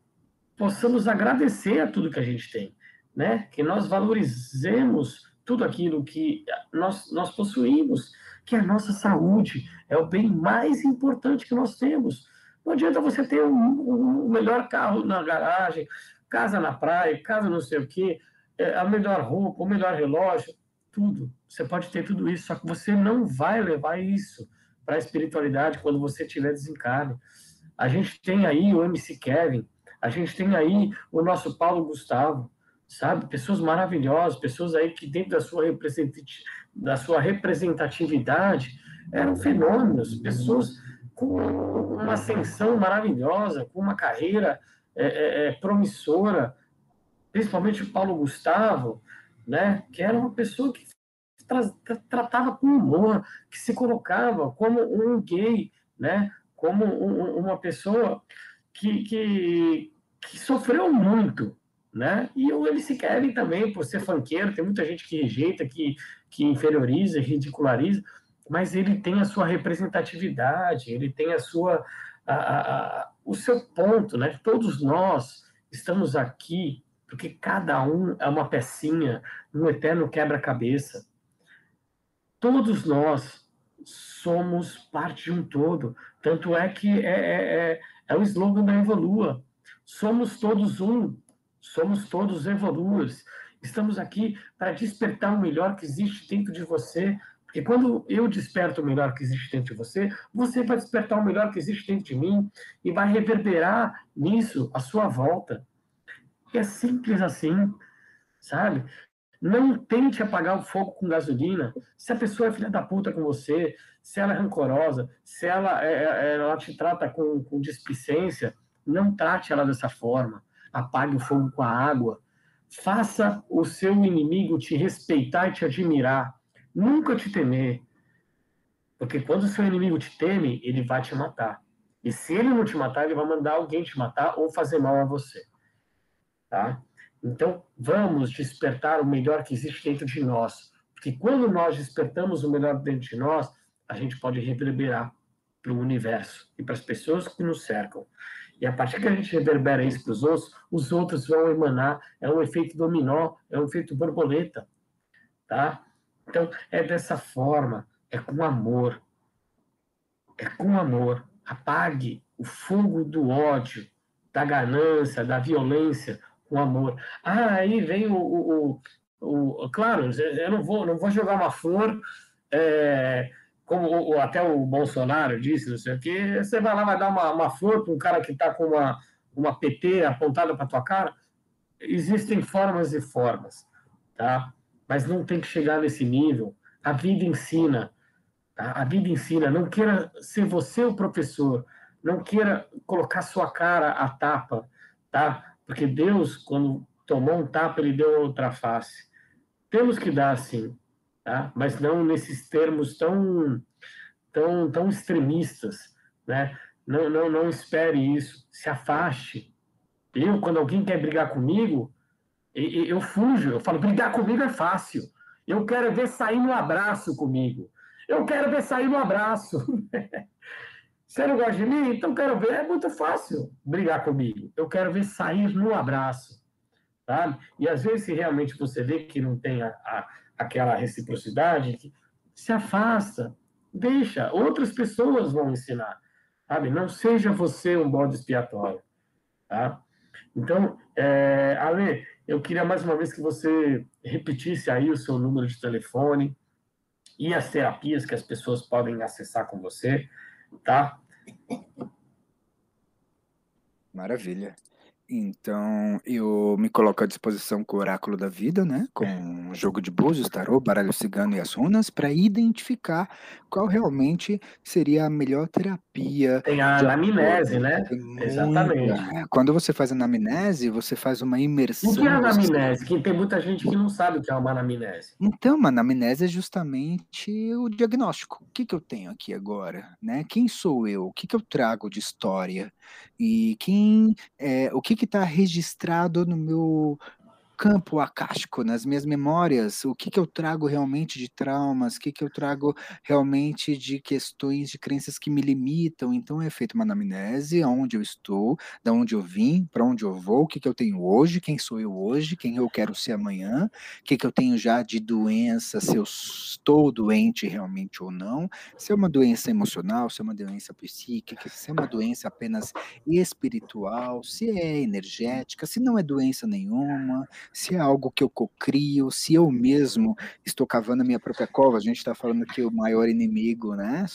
possamos agradecer a tudo que a gente tem, né? Que nós valorizemos tudo aquilo que nós, nós possuímos, que a nossa saúde é o bem mais importante que nós temos. Não adianta você ter o um, um melhor carro na garagem, casa na praia, casa não sei o quê, é, a melhor roupa, o melhor relógio, tudo. Você pode ter tudo isso, só que você não vai levar isso para a espiritualidade quando você tiver desencarne. A gente tem aí o MC Kevin, a gente tem aí o nosso Paulo Gustavo, sabe? Pessoas maravilhosas, pessoas aí que dentro da sua, da sua representatividade eram fenômenos, pessoas com uma ascensão maravilhosa, com uma carreira é, é, é promissora, principalmente o Paulo Gustavo, né? Que era uma pessoa que tra tratava com humor, que se colocava como um gay, né? Como um, uma pessoa que, que, que, sofreu muito, né? E o MC Kevin também, por ser fanqueiro, tem muita gente que rejeita, que, que inferioriza, ridiculariza, mas ele tem a sua representatividade, ele tem a sua, a, a, o seu ponto, né? Todos nós estamos aqui porque cada um é uma pecinha no eterno quebra-cabeça. Todos nós somos parte de um todo. Tanto é que é, é, é, é o slogan da Evolua. Somos todos um, somos todos evoluas. Estamos aqui para despertar o melhor que existe dentro de você, porque quando eu desperto o melhor que existe dentro de você, você vai despertar o melhor que existe dentro de mim e vai reverberar nisso a sua volta. É simples assim, sabe? Não tente apagar o fogo com gasolina. Se a pessoa é filha da puta com você, se ela é rancorosa, se ela, é, é, ela te trata com, com displicência, não trate ela dessa forma. Apague o fogo com a água. Faça o seu inimigo te respeitar e te admirar. Nunca te temer. Porque quando o seu inimigo te teme, ele vai te matar. E se ele não te matar, ele vai mandar alguém te matar ou fazer mal a você. Tá? Então, vamos despertar o melhor que existe dentro de nós. Porque quando nós despertamos o melhor dentro de nós, a gente pode reverberar para o universo e para as pessoas que nos cercam. E a partir que a gente reverbera isso para os outros, os outros vão emanar. É um efeito dominó, é um efeito borboleta. Tá? Então, é dessa forma, é com amor. É com amor. Apague o fogo do ódio, da ganância, da violência, com amor. Ah, aí vem o, o, o, o claro, eu não vou, não vou jogar uma flor, é, como o, até o Bolsonaro disse, não sei o quê, você vai lá, vai dar uma, uma flor para um cara que está com uma, uma PT apontada para tua cara. Existem formas e formas, tá? Mas não tem que chegar nesse nível. A vida ensina, tá? A vida ensina. Não queira ser você o professor, não queira colocar sua cara à tapa, tá? Porque Deus, quando tomou um tapa, ele deu outra face. Temos que dar assim, tá? mas não nesses termos tão, tão, tão extremistas. Né? Não, não, não espere isso, se afaste. Eu, quando alguém quer brigar comigo, eu fujo, eu falo, brigar comigo é fácil. Eu quero ver sair no abraço comigo. Eu quero ver sair no abraço. Você não gosta de mim? Então quero ver. É muito fácil brigar comigo. Eu quero ver sair no abraço. Sabe? E às vezes, se realmente você vê que não tem a, a, aquela reciprocidade, se afasta, deixa. Outras pessoas vão ensinar. Sabe? Não seja você um bode expiatório. Tá? Então, é, Ale, eu queria mais uma vez que você repetisse aí o seu número de telefone e as terapias que as pessoas podem acessar com você, tá? Maravilha. Então, eu me coloco à disposição com o Oráculo da Vida, né? Com o jogo de búzios, tarô, baralho cigano e as runas, para identificar qual realmente seria a melhor terapia. Tem a anamnese, né? Exatamente. É, quando você faz anamnese, você faz uma imersão. O que é anamnese? Que tem muita gente que não sabe o que é uma anamnese. Então, uma anamnese é justamente o diagnóstico. O que, que eu tenho aqui agora? Né? Quem sou eu? O que, que eu trago de história? E quem, é, o que está registrado no meu campo acástico, nas minhas memórias, o que, que eu trago realmente de traumas, o que, que eu trago realmente de questões, de crenças que me limitam. Então é feita uma anamnese, onde eu estou, da onde eu vim, para onde eu vou, o que, que eu tenho hoje, quem sou eu hoje, quem eu quero ser amanhã, o que, que eu tenho já de doença, se eu estou doente realmente ou não, se é uma doença emocional, se é uma doença psíquica, se é uma doença apenas espiritual, se é energética, se não é doença nenhuma, se é algo que eu cocrio, se eu mesmo estou cavando a minha própria cova. A gente está falando que o maior inimigo, né?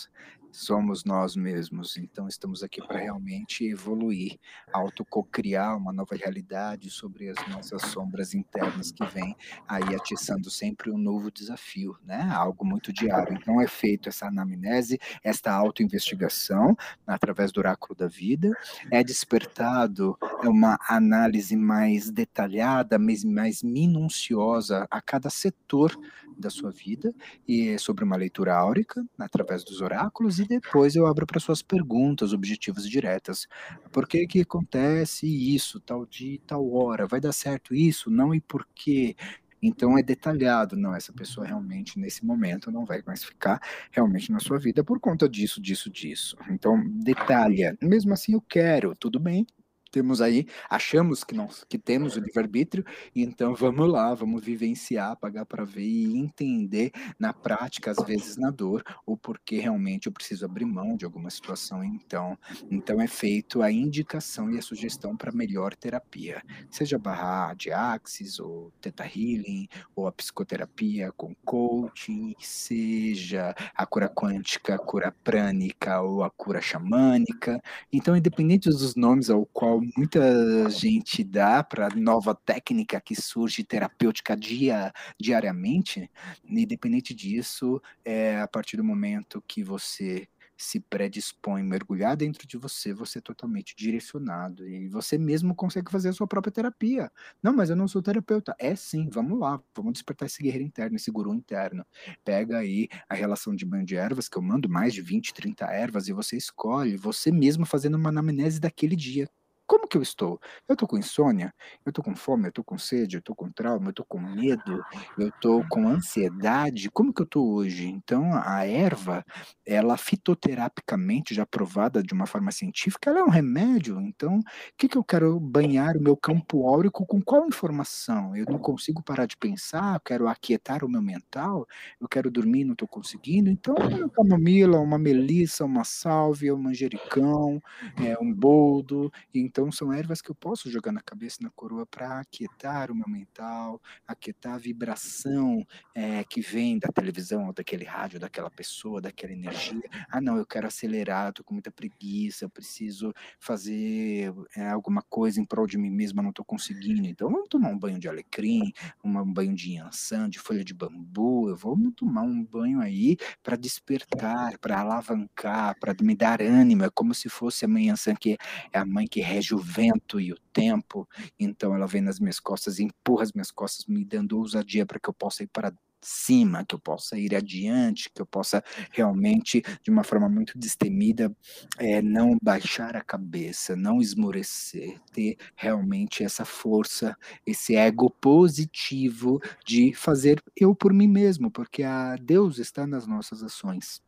Somos nós mesmos. Então, estamos aqui para realmente evoluir, autococriar uma nova realidade sobre as nossas sombras internas que vem aí atiçando sempre um novo desafio, né? Algo muito diário. Então, é feito essa anamnese, esta autoinvestigação através do oráculo da vida, é despertado é uma análise mais detalhada, mais, mais minuciosa a cada setor da sua vida e sobre uma leitura áurica através dos oráculos e depois eu abro para suas perguntas objetivas diretas. Por que que acontece isso, tal dia, tal hora? Vai dar certo isso? Não e por quê? Então é detalhado, não, essa pessoa realmente nesse momento não vai mais ficar realmente na sua vida por conta disso, disso, disso. Então detalha. Mesmo assim eu quero, tudo bem, temos aí, achamos que nós que temos o livre-arbítrio, então vamos lá, vamos vivenciar, pagar para ver e entender na prática, às vezes na dor, o porquê realmente eu preciso abrir mão de alguma situação. Então, então é feito a indicação e a sugestão para melhor terapia, seja barra de axis, ou teta healing, ou a psicoterapia com coaching, seja a cura quântica, a cura prânica ou a cura xamânica. Então, independente dos nomes ao qual muita gente dá para nova técnica que surge terapêutica dia, diariamente, independente disso, é a partir do momento que você se predispõe, mergulhar dentro de você, você é totalmente direcionado e você mesmo consegue fazer a sua própria terapia. Não, mas eu não sou terapeuta. É sim, vamos lá, vamos despertar esse guerreiro interno, esse guru interno. Pega aí a relação de banho de ervas, que eu mando mais de 20, 30 ervas e você escolhe, você mesmo fazendo uma anamnese daquele dia. Como que eu estou? Eu estou com insônia? Eu estou com fome? Eu estou com sede? Eu estou com trauma? Eu estou com medo? Eu estou com ansiedade? Como que eu estou hoje? Então, a erva, ela fitoterapicamente já provada de uma forma científica, ela é um remédio. Então, o que, que eu quero banhar o meu campo áurico com qual informação? Eu não consigo parar de pensar, eu quero aquietar o meu mental, eu quero dormir, não estou conseguindo. Então, uma camomila, uma melissa, uma sálvia, um manjericão, é, um boldo. Então, então, são ervas que eu posso jogar na cabeça, na coroa, para aquietar o meu mental, aquietar a vibração é, que vem da televisão, ou daquele rádio, daquela pessoa, daquela energia. Ah, não, eu quero acelerar, tô com muita preguiça, eu preciso fazer é, alguma coisa em prol de mim mesma, não estou conseguindo. Então, vamos tomar um banho de alecrim, um banho de ançã, de folha de bambu. Eu vou tomar um banho aí para despertar, para alavancar, para me dar ânimo. É como se fosse a mãe que é a mãe que rege o vento e o tempo, então ela vem nas minhas costas e empurra as minhas costas, me dando ousadia para que eu possa ir para cima, que eu possa ir adiante, que eu possa realmente, de uma forma muito destemida, é, não baixar a cabeça, não esmorecer, ter realmente essa força, esse ego positivo de fazer eu por mim mesmo, porque a Deus está nas nossas ações.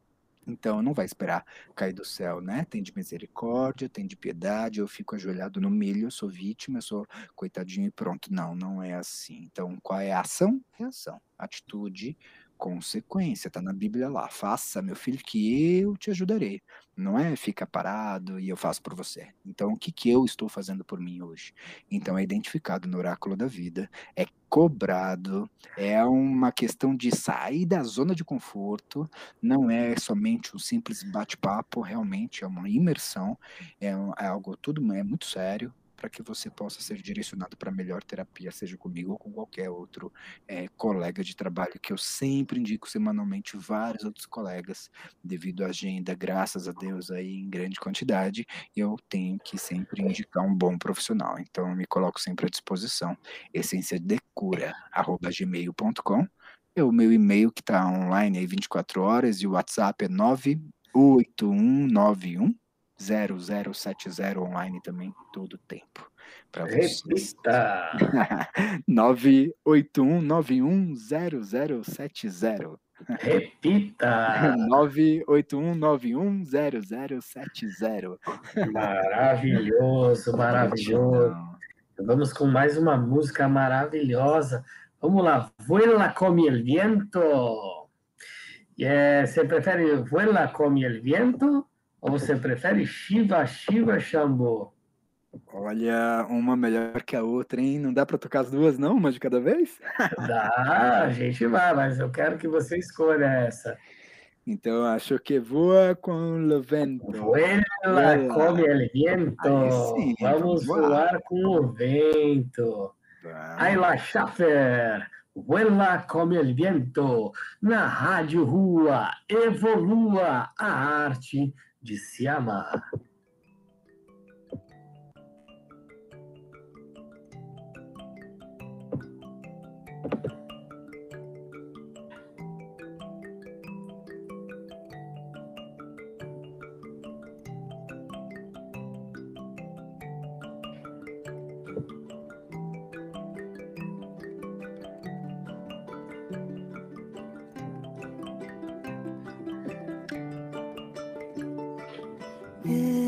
Então, não vai esperar cair do céu, né? Tem de misericórdia, tem de piedade, eu fico ajoelhado no milho, eu sou vítima, eu sou coitadinho e pronto. Não, não é assim. Então, qual é a ação? Reação. Atitude, consequência, tá na Bíblia lá. Faça, meu filho, que eu te ajudarei. Não é fica parado e eu faço por você. Então, o que, que eu estou fazendo por mim hoje? Então, é identificado no oráculo da vida, é cobrado, é uma questão de sair da zona de conforto, não é somente um simples bate-papo, realmente é uma imersão, é, é algo tudo é muito sério, para que você possa ser direcionado para melhor terapia, seja comigo ou com qualquer outro é, colega de trabalho, que eu sempre indico semanalmente vários outros colegas, devido à agenda, graças a Deus, aí em grande quantidade, eu tenho que sempre indicar um bom profissional. Então, eu me coloco sempre à disposição. Essência de cura, arroba gmail.com. É o meu e-mail que está online aí 24 horas e o WhatsApp é 98191 0070 online também todo tempo. Para vocês. Repita! 981910070. Repita! 981910070. Maravilhoso, maravilhoso. Vamos com mais uma música maravilhosa. Vamos lá, Vuela come el viento. Yeah, você prefere Vuela come el viento ou você prefere Shiva Shiva Shambho? Olha, uma melhor que a outra, hein? Não dá para tocar as duas, não? Uma de cada vez? Dá, a gente vai, mas eu quero que você escolha essa. Então, acho que voa com o vento. Vuela, Vuela. come el viento. Sim, Vamos voar com o vento. Ayla Schaffer. Vuela come el viento. Na Rádio Rua. Evolua a arte de se amar. Yeah.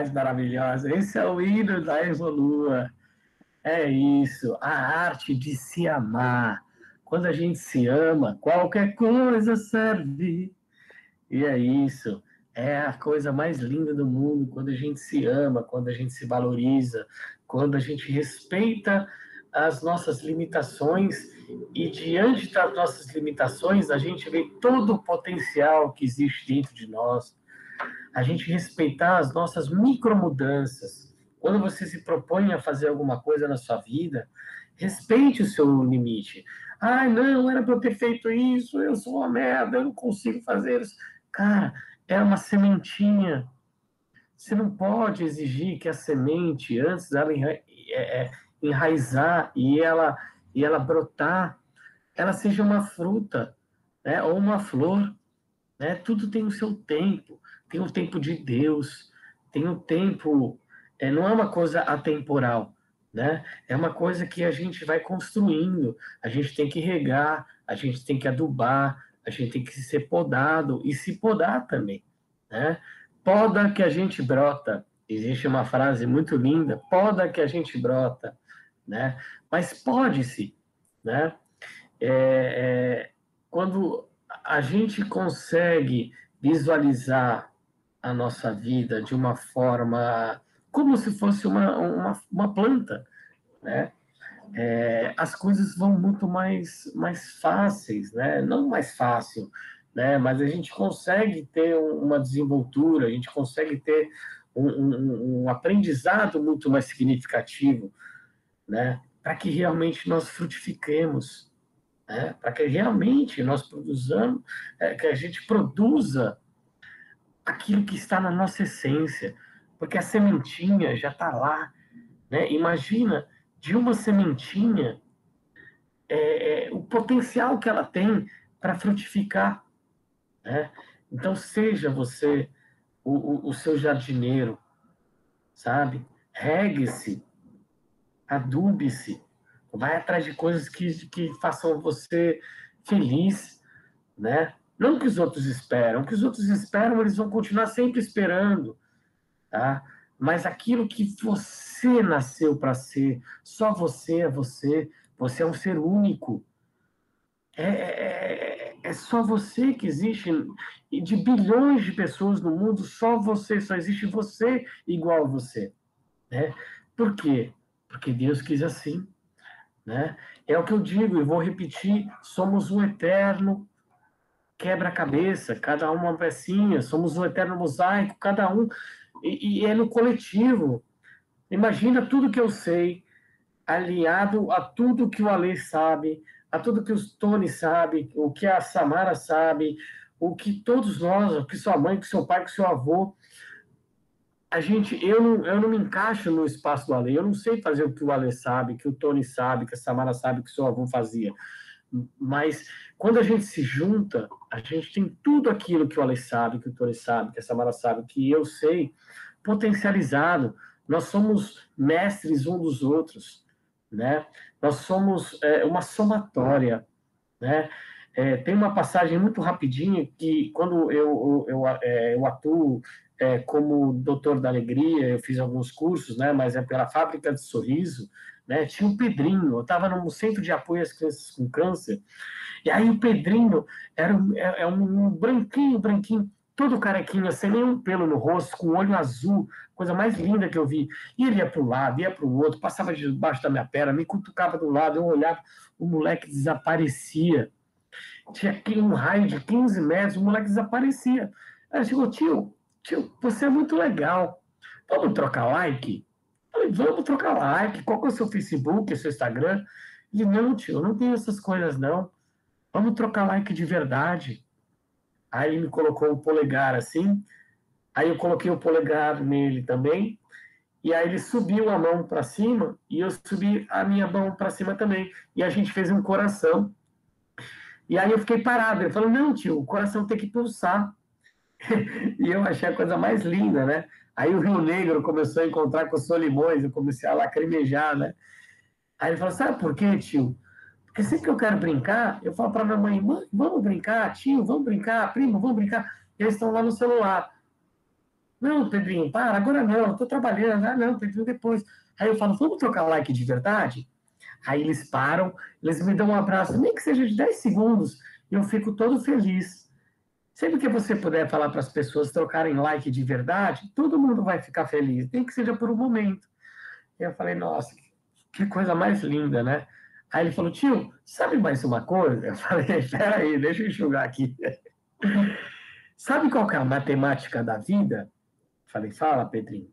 Mais maravilhosa! Esse é o hino da Evolua. É isso, a arte de se amar. Quando a gente se ama, qualquer coisa serve. E é isso. É a coisa mais linda do mundo quando a gente se ama, quando a gente se valoriza, quando a gente respeita as nossas limitações e diante das nossas limitações a gente vê todo o potencial que existe dentro de nós. A gente respeitar as nossas micromudanças. Quando você se propõe a fazer alguma coisa na sua vida, respeite o seu limite. Ai, não, era para eu ter feito isso, eu sou uma merda, eu não consigo fazer isso. Cara, é uma sementinha. Você não pode exigir que a semente, antes dela é, é, enraizar e ela, e ela brotar, ela seja uma fruta, né? ou uma flor. Né? Tudo tem o seu tempo. Tem o tempo de Deus, tem o tempo. É, não é uma coisa atemporal. Né? É uma coisa que a gente vai construindo. A gente tem que regar, a gente tem que adubar, a gente tem que ser podado e se podar também. Né? Poda que a gente brota. Existe uma frase muito linda: poda que a gente brota. Né? Mas pode-se. Né? É, é, quando a gente consegue visualizar a nossa vida de uma forma como se fosse uma, uma, uma planta, né? É, as coisas vão muito mais, mais fáceis, né? Não mais fácil, né? Mas a gente consegue ter uma desenvoltura, a gente consegue ter um, um, um aprendizado muito mais significativo, né? Para que realmente nós frutifiquemos, né? Para que realmente nós produzamos, é, que a gente produza aquilo que está na nossa essência, porque a sementinha já está lá, né? Imagina de uma sementinha é, é, o potencial que ela tem para frutificar, né? Então seja você o, o, o seu jardineiro, sabe? Regue-se, adube-se, vai atrás de coisas que, que façam você feliz, né? Não que os outros esperam, o que os outros esperam, eles vão continuar sempre esperando, tá? Mas aquilo que você nasceu para ser, só você é você, você é um ser único. É, é, é só você que existe, e de bilhões de pessoas no mundo, só você, só existe você igual a você. Né? Por quê? Porque Deus quis assim. Né? É o que eu digo e vou repetir: somos um eterno quebra-cabeça, cada um uma pecinha, somos um eterno mosaico, cada um, e, e, é no coletivo. Imagina tudo que eu sei, aliado a tudo que o Ale sabe, a tudo que o Tony sabe, o que a Samara sabe, o que todos nós, o que sua mãe, o que seu pai, o que seu avô. A gente, eu não, eu não me encaixo no espaço do Ale, eu não sei fazer o que o Ale sabe, que o Tony sabe, que a Samara sabe, que seu avô fazia. Mas quando a gente se junta, a gente tem tudo aquilo que o Ale sabe, que o Tony sabe, que a Samara sabe, que eu sei, potencializado. Nós somos mestres um dos outros, né? Nós somos é, uma somatória, né? É, tem uma passagem muito rapidinha que, quando eu, eu, eu, é, eu atuo é, como doutor da alegria, eu fiz alguns cursos, né, mas é pela fábrica de sorriso, né, tinha o Pedrinho, eu estava no centro de apoio às crianças com câncer, e aí o Pedrinho era um, é, é um branquinho, branquinho, todo carequinha, sem nenhum pelo no rosto, com olho azul, coisa mais linda que eu vi. E ele ia para o lado, ia para o outro, passava debaixo da minha perna, me cutucava do lado, eu olhava, o moleque desaparecia. Tinha um raio de 15 metros, o moleque desaparecia. Aí chegou, tio, tio, você é muito legal. Vamos trocar like? Falei, vamos trocar like. Qual que é o seu Facebook, o seu Instagram? Ele, não, tio, eu não tenho essas coisas, não. Vamos trocar like de verdade. Aí ele me colocou o polegar assim. Aí eu coloquei o polegar nele também. E aí ele subiu a mão para cima e eu subi a minha mão para cima também. E a gente fez um coração. E aí eu fiquei parado. Ele falou: Não, tio, o coração tem que pulsar. e eu achei a coisa mais linda, né? Aí o Rio Negro começou a encontrar com os Solimões, eu comecei a lacrimejar, né? Aí ele falou: Sabe por quê, tio? Porque sempre que eu quero brincar, eu falo para minha mãe: mãe, vamos brincar, tio, vamos brincar, primo, vamos brincar. E eles estão lá no celular. Não, Pedrinho, para, agora não, estou trabalhando. Ah, não, Pedrinho, depois. Aí eu falo: vamos trocar like de verdade? Aí eles param, eles me dão um abraço, nem que seja de 10 segundos, e eu fico todo feliz. Sempre que você puder falar para as pessoas trocarem like de verdade, todo mundo vai ficar feliz, nem que seja por um momento. E eu falei, nossa, que coisa mais linda, né? Aí ele falou, tio, sabe mais uma coisa? Eu falei, peraí, deixa eu enxugar aqui. sabe qual é a matemática da vida? Eu falei, fala, Pedrinho.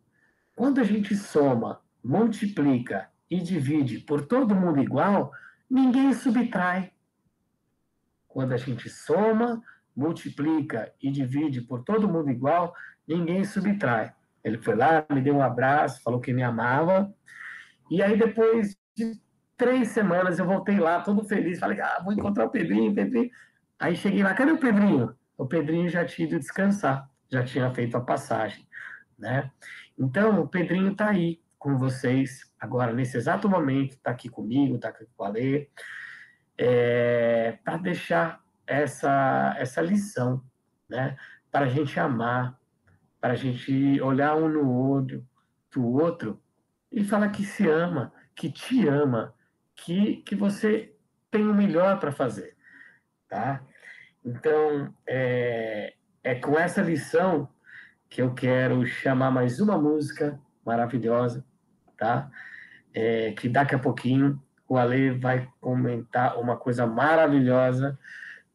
Quando a gente soma, multiplica e divide por todo mundo igual, ninguém subtrai. Quando a gente soma, multiplica e divide por todo mundo igual, ninguém subtrai. Ele foi lá, me deu um abraço, falou que me amava. E aí, depois de três semanas eu voltei lá, todo feliz, falei, ah, vou encontrar o Pedrinho, Pedrinho. Aí cheguei lá, cadê o Pedrinho? O Pedrinho já tinha ido descansar, já tinha feito a passagem, né? Então, o Pedrinho está aí com vocês agora, nesse exato momento, está aqui comigo, está aqui com a Lê, é, para deixar essa, essa lição, né? Para a gente amar, para a gente olhar um no olho do outro e falar que se ama, que te ama, que, que você tem o melhor para fazer, tá? Então, é, é com essa lição que eu quero chamar mais uma música maravilhosa, tá? É, que daqui a pouquinho o Ale vai comentar uma coisa maravilhosa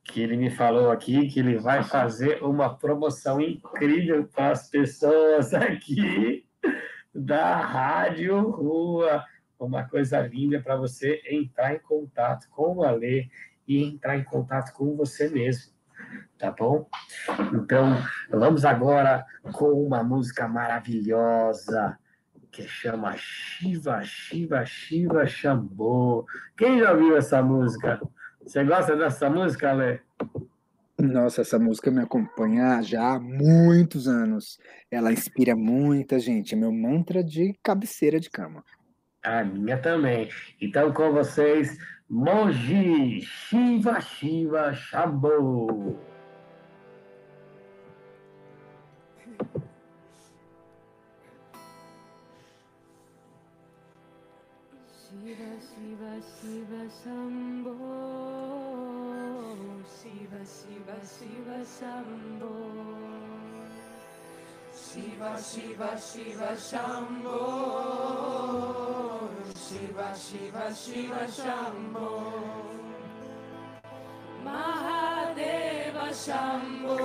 que ele me falou aqui, que ele vai fazer uma promoção incrível para as pessoas aqui da Rádio Rua uma coisa linda para você entrar em contato com o Alê e entrar em contato com você mesmo, tá bom? Então, vamos agora com uma música maravilhosa que chama Shiva, Shiva, Shiva Shambho. Quem já ouviu essa música? Você gosta dessa música, Alê? Nossa, essa música me acompanha já há muitos anos. Ela inspira muita gente. É meu mantra de cabeceira de cama. A minha também. Então, com vocês, Moji Shiva Shiva Shambho. Shiva Shiva Shiva Shambho. Shiva Shiva Shiva Shambho. Shiva Shiva Shiva Shambho. Shiva Shiva Shiva Shambho. Mahadeva Shambho.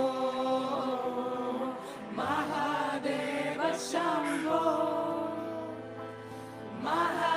Mahadeva Shambho. Mahadeva Shambho Mahadeva Shambho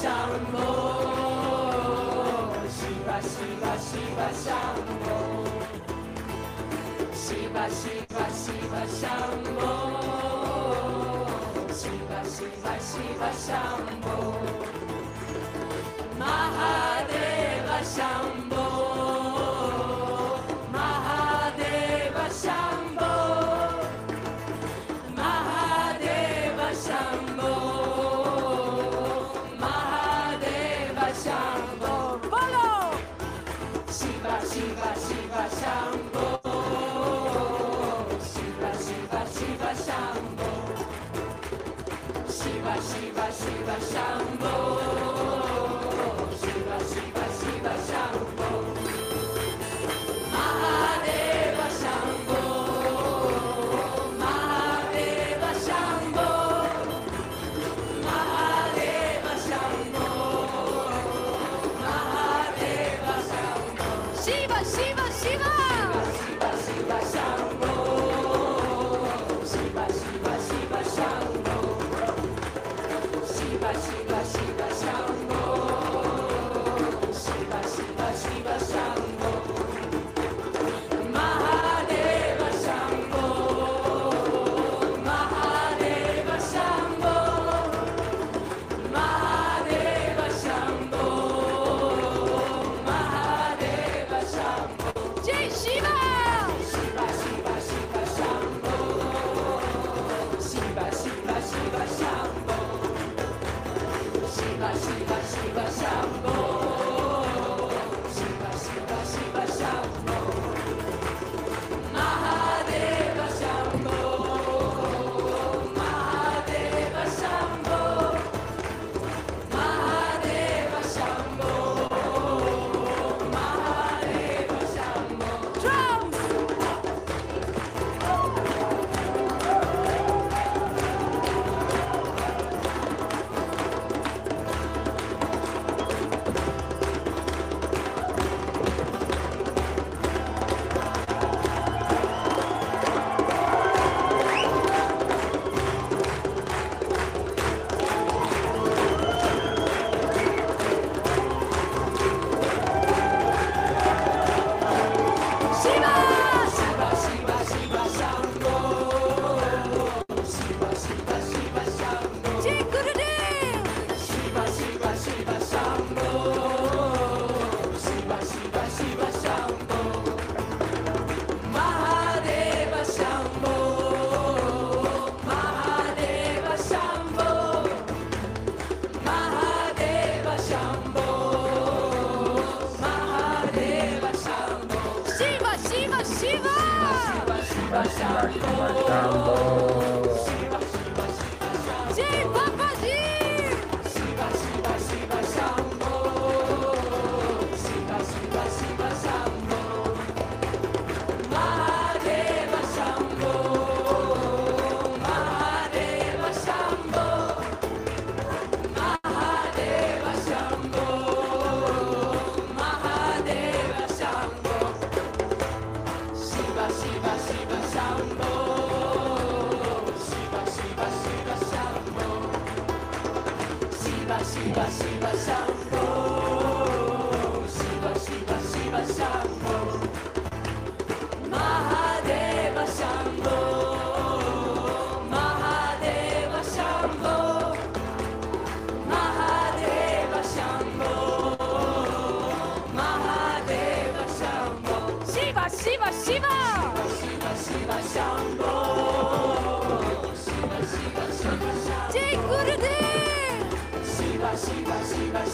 Shambho, Shiva, Shiva, Shiva, Shambho, Shiva, Shiva, Shiva, Shambho, Shiva, Shiva, Shiva, Shambho, Mahadeva Shambho. Shiva, Shiva, Shiva! Shiva, Shiva.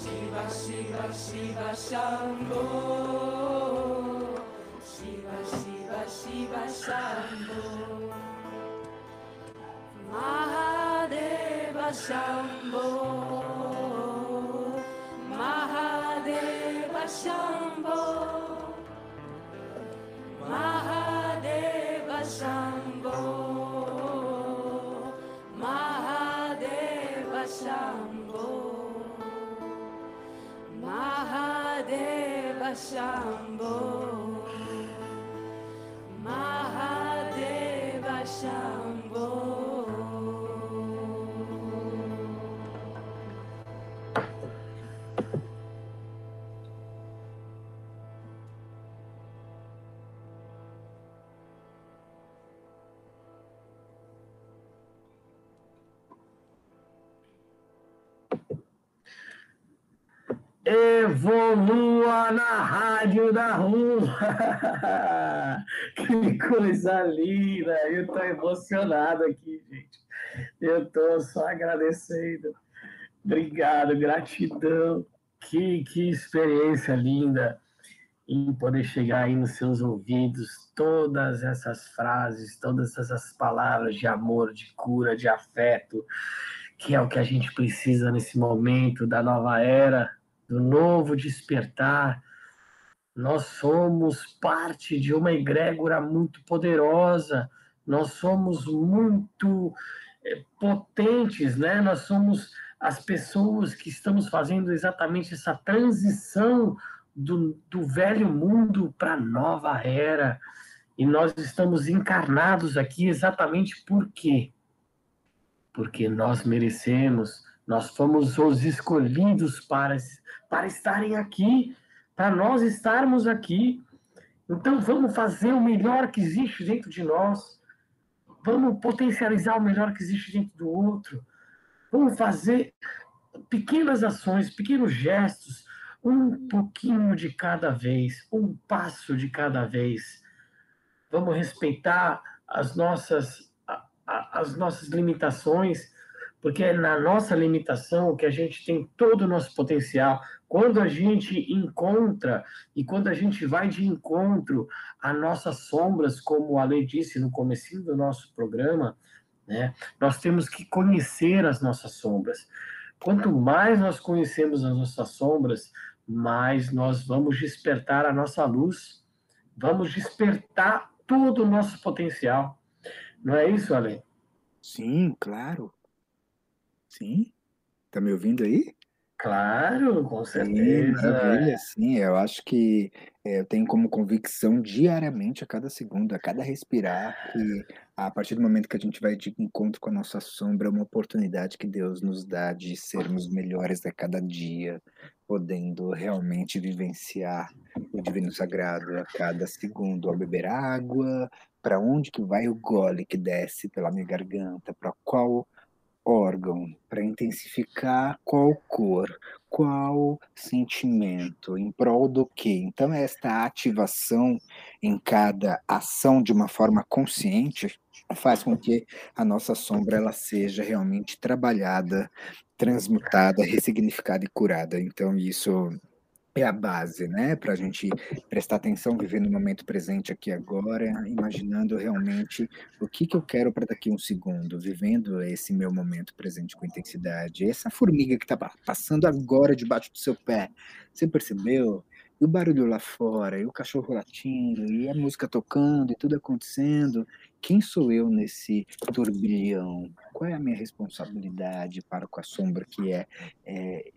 Shiva, Shiva, Shiva, Shambho. Shiva, Shiva, Shiva, Shambho. Mahadeva, Shambho. Mahadeva, Shambho. Mahadeva, Shambho. Mahadeva, Shambho. Mahadeva Shambho Mahadeva Shambho Evolua na rádio da rua. que coisa linda. Eu estou emocionado aqui, gente. Eu estou só agradecendo. Obrigado, gratidão. Que, que experiência linda em poder chegar aí nos seus ouvidos todas essas frases, todas essas palavras de amor, de cura, de afeto, que é o que a gente precisa nesse momento da nova era, do novo despertar. Nós somos parte de uma egrégora muito poderosa, nós somos muito eh, potentes, né? Nós somos as pessoas que estamos fazendo exatamente essa transição do, do velho mundo para a nova era. E nós estamos encarnados aqui exatamente por quê? Porque nós merecemos, nós fomos os escolhidos para, para estarem aqui, para nós estarmos aqui. Então vamos fazer o melhor que existe dentro de nós. Vamos potencializar o melhor que existe dentro do outro. Vamos fazer pequenas ações, pequenos gestos, um pouquinho de cada vez, um passo de cada vez. Vamos respeitar as nossas, as nossas limitações, porque é na nossa limitação que a gente tem todo o nosso potencial. Quando a gente encontra e quando a gente vai de encontro às nossas sombras, como a Lei disse no comecinho do nosso programa, né, nós temos que conhecer as nossas sombras. Quanto mais nós conhecemos as nossas sombras, mais nós vamos despertar a nossa luz, vamos despertar todo o nosso potencial. Não é isso, Ale? Sim, claro. Sim. Tá me ouvindo aí? Claro, com Sim, certeza. maravilha, sim. Eu acho que eh, eu tenho como convicção diariamente, a cada segundo, a cada respirar, que a partir do momento que a gente vai de encontro com a nossa sombra, é uma oportunidade que Deus nos dá de sermos melhores a cada dia, podendo realmente vivenciar o divino sagrado a cada segundo, ao beber água, para onde que vai o gole que desce pela minha garganta, para qual órgão, para intensificar qual cor, qual sentimento, em prol do quê? Então, esta ativação em cada ação de uma forma consciente faz com que a nossa sombra ela seja realmente trabalhada, transmutada, ressignificada e curada. Então, isso é a base, né? Para a gente prestar atenção, viver no momento presente aqui agora, imaginando realmente o que, que eu quero para daqui um segundo, vivendo esse meu momento presente com intensidade. Essa formiga que está passando agora debaixo do seu pé, você percebeu? E o barulho lá fora, e o cachorro latindo, e a música tocando, e tudo acontecendo. Quem sou eu nesse turbilhão? Qual é a minha responsabilidade para com a sombra que é, é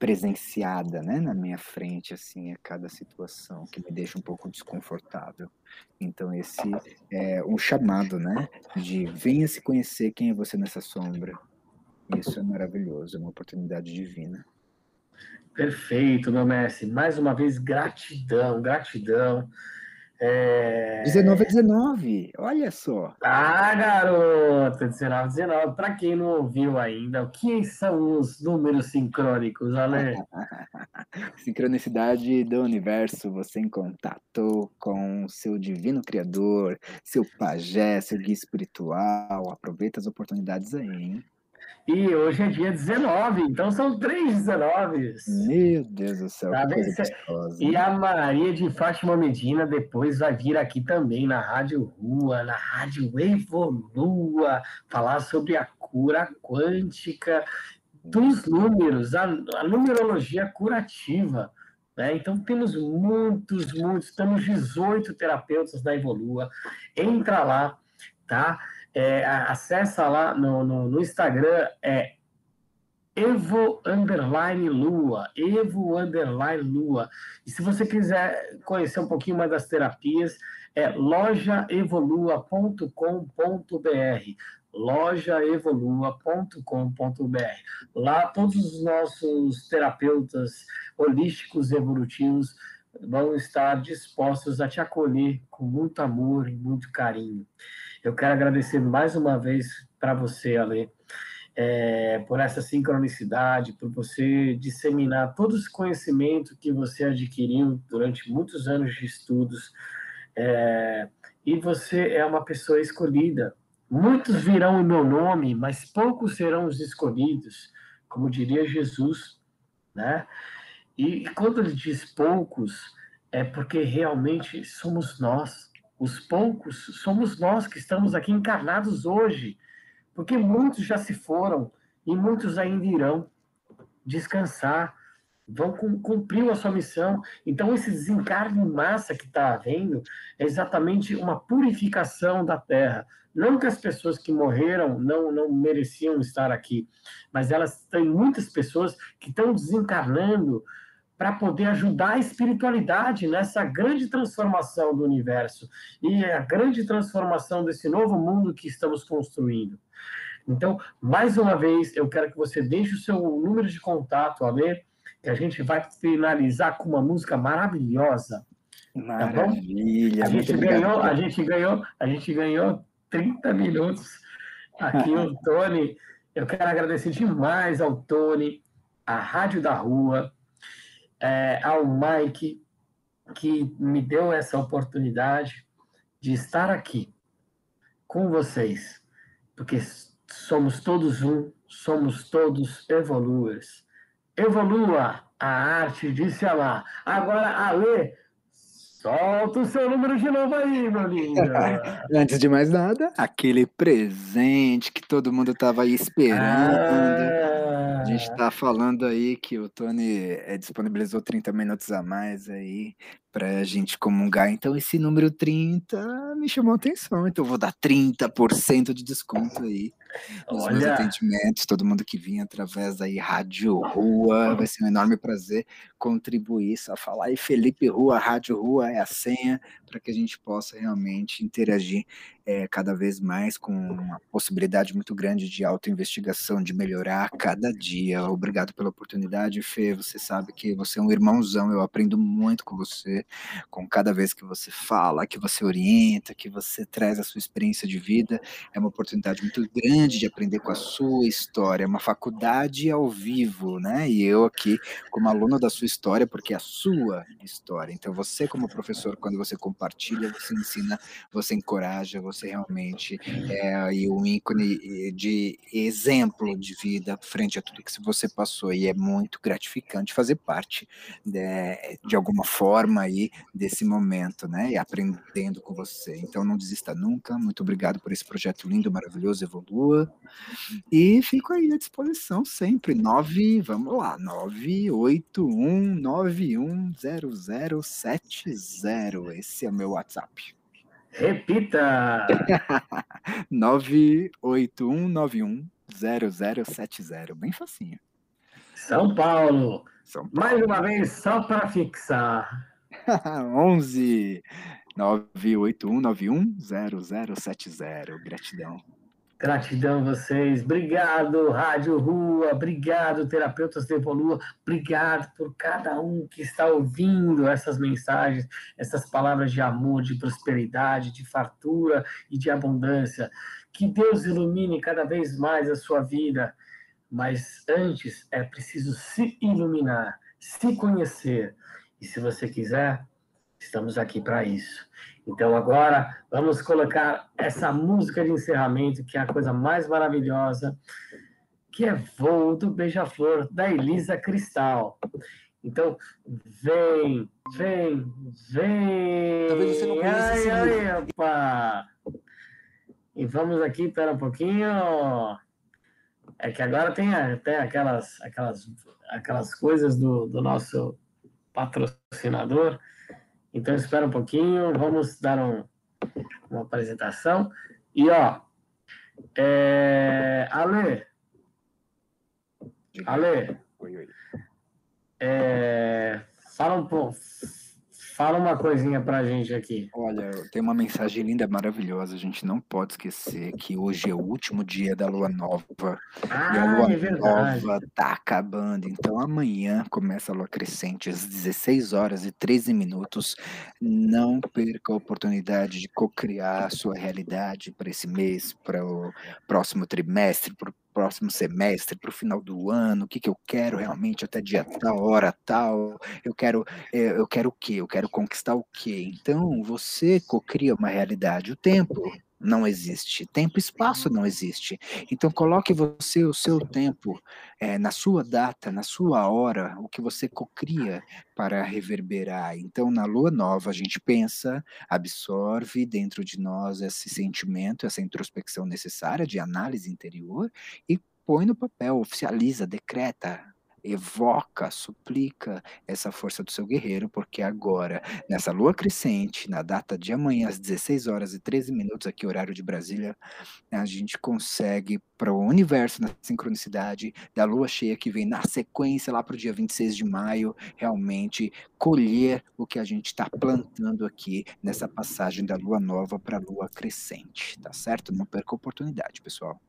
presenciada, né, na minha frente, assim, a cada situação, que me deixa um pouco desconfortável. Então, esse é um chamado, né, de venha se conhecer quem é você nessa sombra. Isso é maravilhoso, é uma oportunidade divina. Perfeito, meu mestre. Mais uma vez, gratidão, gratidão. É... 19 a 19, olha só. Ah, garoto, 19, 19. Para quem não ouviu ainda, o que são os números sincrônicos, Ale? Sincronicidade do universo, você em contato com seu divino criador, seu pajé, seu guia espiritual. Aproveita as oportunidades aí, hein? E hoje é dia 19, então são três 19. Meu Deus do céu, Tá que coisa gostosa. E a Maria de Fátima Medina depois vai vir aqui também na Rádio Rua, na Rádio Evolua, falar sobre a cura quântica dos números, a, a numerologia curativa. Né? Então, temos muitos, muitos, temos 18 terapeutas da Evolua. Entra lá, tá? É, acessa lá no, no, no Instagram, é Evo Underline Lua, Evo Underline Lua. E se você quiser conhecer um pouquinho mais das terapias, é lojaevolua.com.br lojaevolua.com.br. Lá todos os nossos terapeutas holísticos evolutivos vão estar dispostos a te acolher com muito amor e muito carinho. Eu quero agradecer mais uma vez para você, Ale, é, por essa sincronicidade, por você disseminar todo esse conhecimento que você adquiriu durante muitos anos de estudos. É, e você é uma pessoa escolhida. Muitos virão em meu nome, mas poucos serão os escolhidos, como diria Jesus, né? E quando ele diz poucos, é porque realmente somos nós. Os poucos somos nós que estamos aqui encarnados hoje porque muitos já se foram e muitos ainda irão descansar, vão cumprir a sua missão. Então, esse desencarne em massa que está havendo é exatamente uma purificação da Terra. Não que as pessoas que morreram não, não mereciam estar aqui, mas elas têm muitas pessoas que estão desencarnando para poder ajudar a espiritualidade nessa grande transformação do universo e a grande transformação desse novo mundo que estamos construindo. Então, mais uma vez, eu quero que você deixe o seu número de contato, Ale, que a gente vai finalizar com uma música maravilhosa. Maravilha. Tá a gente ganhou, a gente ganhou, a gente ganhou 30 minutos aqui o Tony. Eu quero agradecer demais ao Tony, à Rádio da Rua, é, ao Mike, que me deu essa oportunidade de estar aqui com vocês, porque somos todos um, somos todos evoluers. Evolua a arte de se amar. Agora, Ale, solta o seu número de novo aí, meu lindo. Antes de mais nada, aquele presente que todo mundo estava aí esperando. Ah. A gente está falando aí que o Tony é, disponibilizou 30 minutos a mais aí para a gente comungar. Então, esse número 30 me chamou a atenção. Então, eu vou dar 30% de desconto aí nos Olha. meus atendimentos. Todo mundo que vinha através da Rádio Rua, vai ser um enorme prazer contribuir. Só falar aí, Felipe Rua, Rádio Rua é a senha para que a gente possa realmente interagir é, cada vez mais com uma possibilidade muito grande de autoinvestigação, de melhorar a cada dia. Obrigado pela oportunidade, Fê. Você sabe que você é um irmãozão, eu aprendo muito com você, com cada vez que você fala, que você orienta, que você traz a sua experiência de vida. É uma oportunidade muito grande de aprender com a sua história, é uma faculdade ao vivo, né? E eu aqui, como aluno da sua história, porque é a sua história. Então, você, como professor, quando você compartilha, você ensina, você encoraja, você realmente é aí um ícone de exemplo de vida frente a tudo que você passou e é muito gratificante fazer parte de, né, de alguma forma aí desse momento, né? E aprendendo com você. Então não desista nunca. Muito obrigado por esse projeto lindo, maravilhoso, evolua. E fico aí à disposição sempre. 9, vamos lá, 981 910070. Esse é o meu WhatsApp. Repita! 981910070. Bem facinho. São Paulo. São Paulo. Mais uma vez, só para fixar. 11 981910070. Gratidão. Gratidão vocês. Obrigado, Rádio Rua. Obrigado, terapeutas de Evolua. Obrigado por cada um que está ouvindo essas mensagens, essas palavras de amor, de prosperidade, de fartura e de abundância. Que Deus ilumine cada vez mais a sua vida. Mas antes é preciso se iluminar, se conhecer. E se você quiser, estamos aqui para isso. Então agora vamos colocar essa música de encerramento, que é a coisa mais maravilhosa, que é Voo do Beija-Flor, da Elisa Cristal. Então, vem, vem, vem. Talvez você não conheça ai, ai, opa. E vamos aqui, espera um pouquinho. É que agora tem até aquelas, aquelas, aquelas coisas do, do nosso patrocinador. Então espera um pouquinho, vamos dar um, uma apresentação. E ó, é, Ale, Ale, é, fala um pouco, fala uma coisinha pra gente aqui. Olha, tem uma mensagem linda, maravilhosa. A gente não pode esquecer que hoje é o último dia da lua nova. E a Ah, lua é verdade. nova tá acabando. Então amanhã começa a lua crescente às 16 horas e 13 minutos. Não perca a oportunidade de cocriar a sua realidade para esse mês, para o próximo trimestre, para o próximo semestre, para o final do ano. O que, que eu quero realmente até dia tal, hora tal. Eu quero é, eu quero o quê? Eu quero conquistar o quê? Então, você cocria uma realidade. O tempo não existe. Tempo e espaço não existe. Então, coloque você o seu tempo é, na sua data, na sua hora, o que você cocria para reverberar. Então, na lua nova, a gente pensa, absorve dentro de nós esse sentimento, essa introspecção necessária de análise interior e põe no papel, oficializa, decreta, evoca, suplica essa força do seu guerreiro, porque agora, nessa lua crescente, na data de amanhã, às 16 horas e 13 minutos, aqui, horário de Brasília, a gente consegue, para o universo, na sincronicidade da lua cheia que vem na sequência, lá para o dia 26 de maio, realmente colher o que a gente está plantando aqui nessa passagem da lua nova para a lua crescente, tá certo? Não perca a oportunidade, pessoal.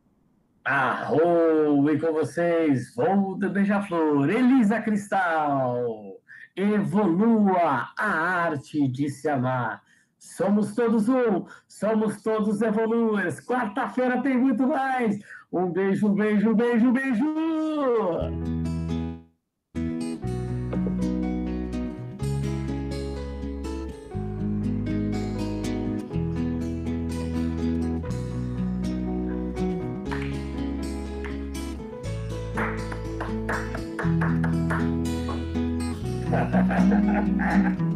Arro! E com vocês, do Beija-Flor, Elisa Cristal. Evolua a arte de se amar. Somos todos um, somos todos evoluers. Quarta-feira tem muito mais. Um beijo, beijo, beijo, beijo. ha ha ha ha ha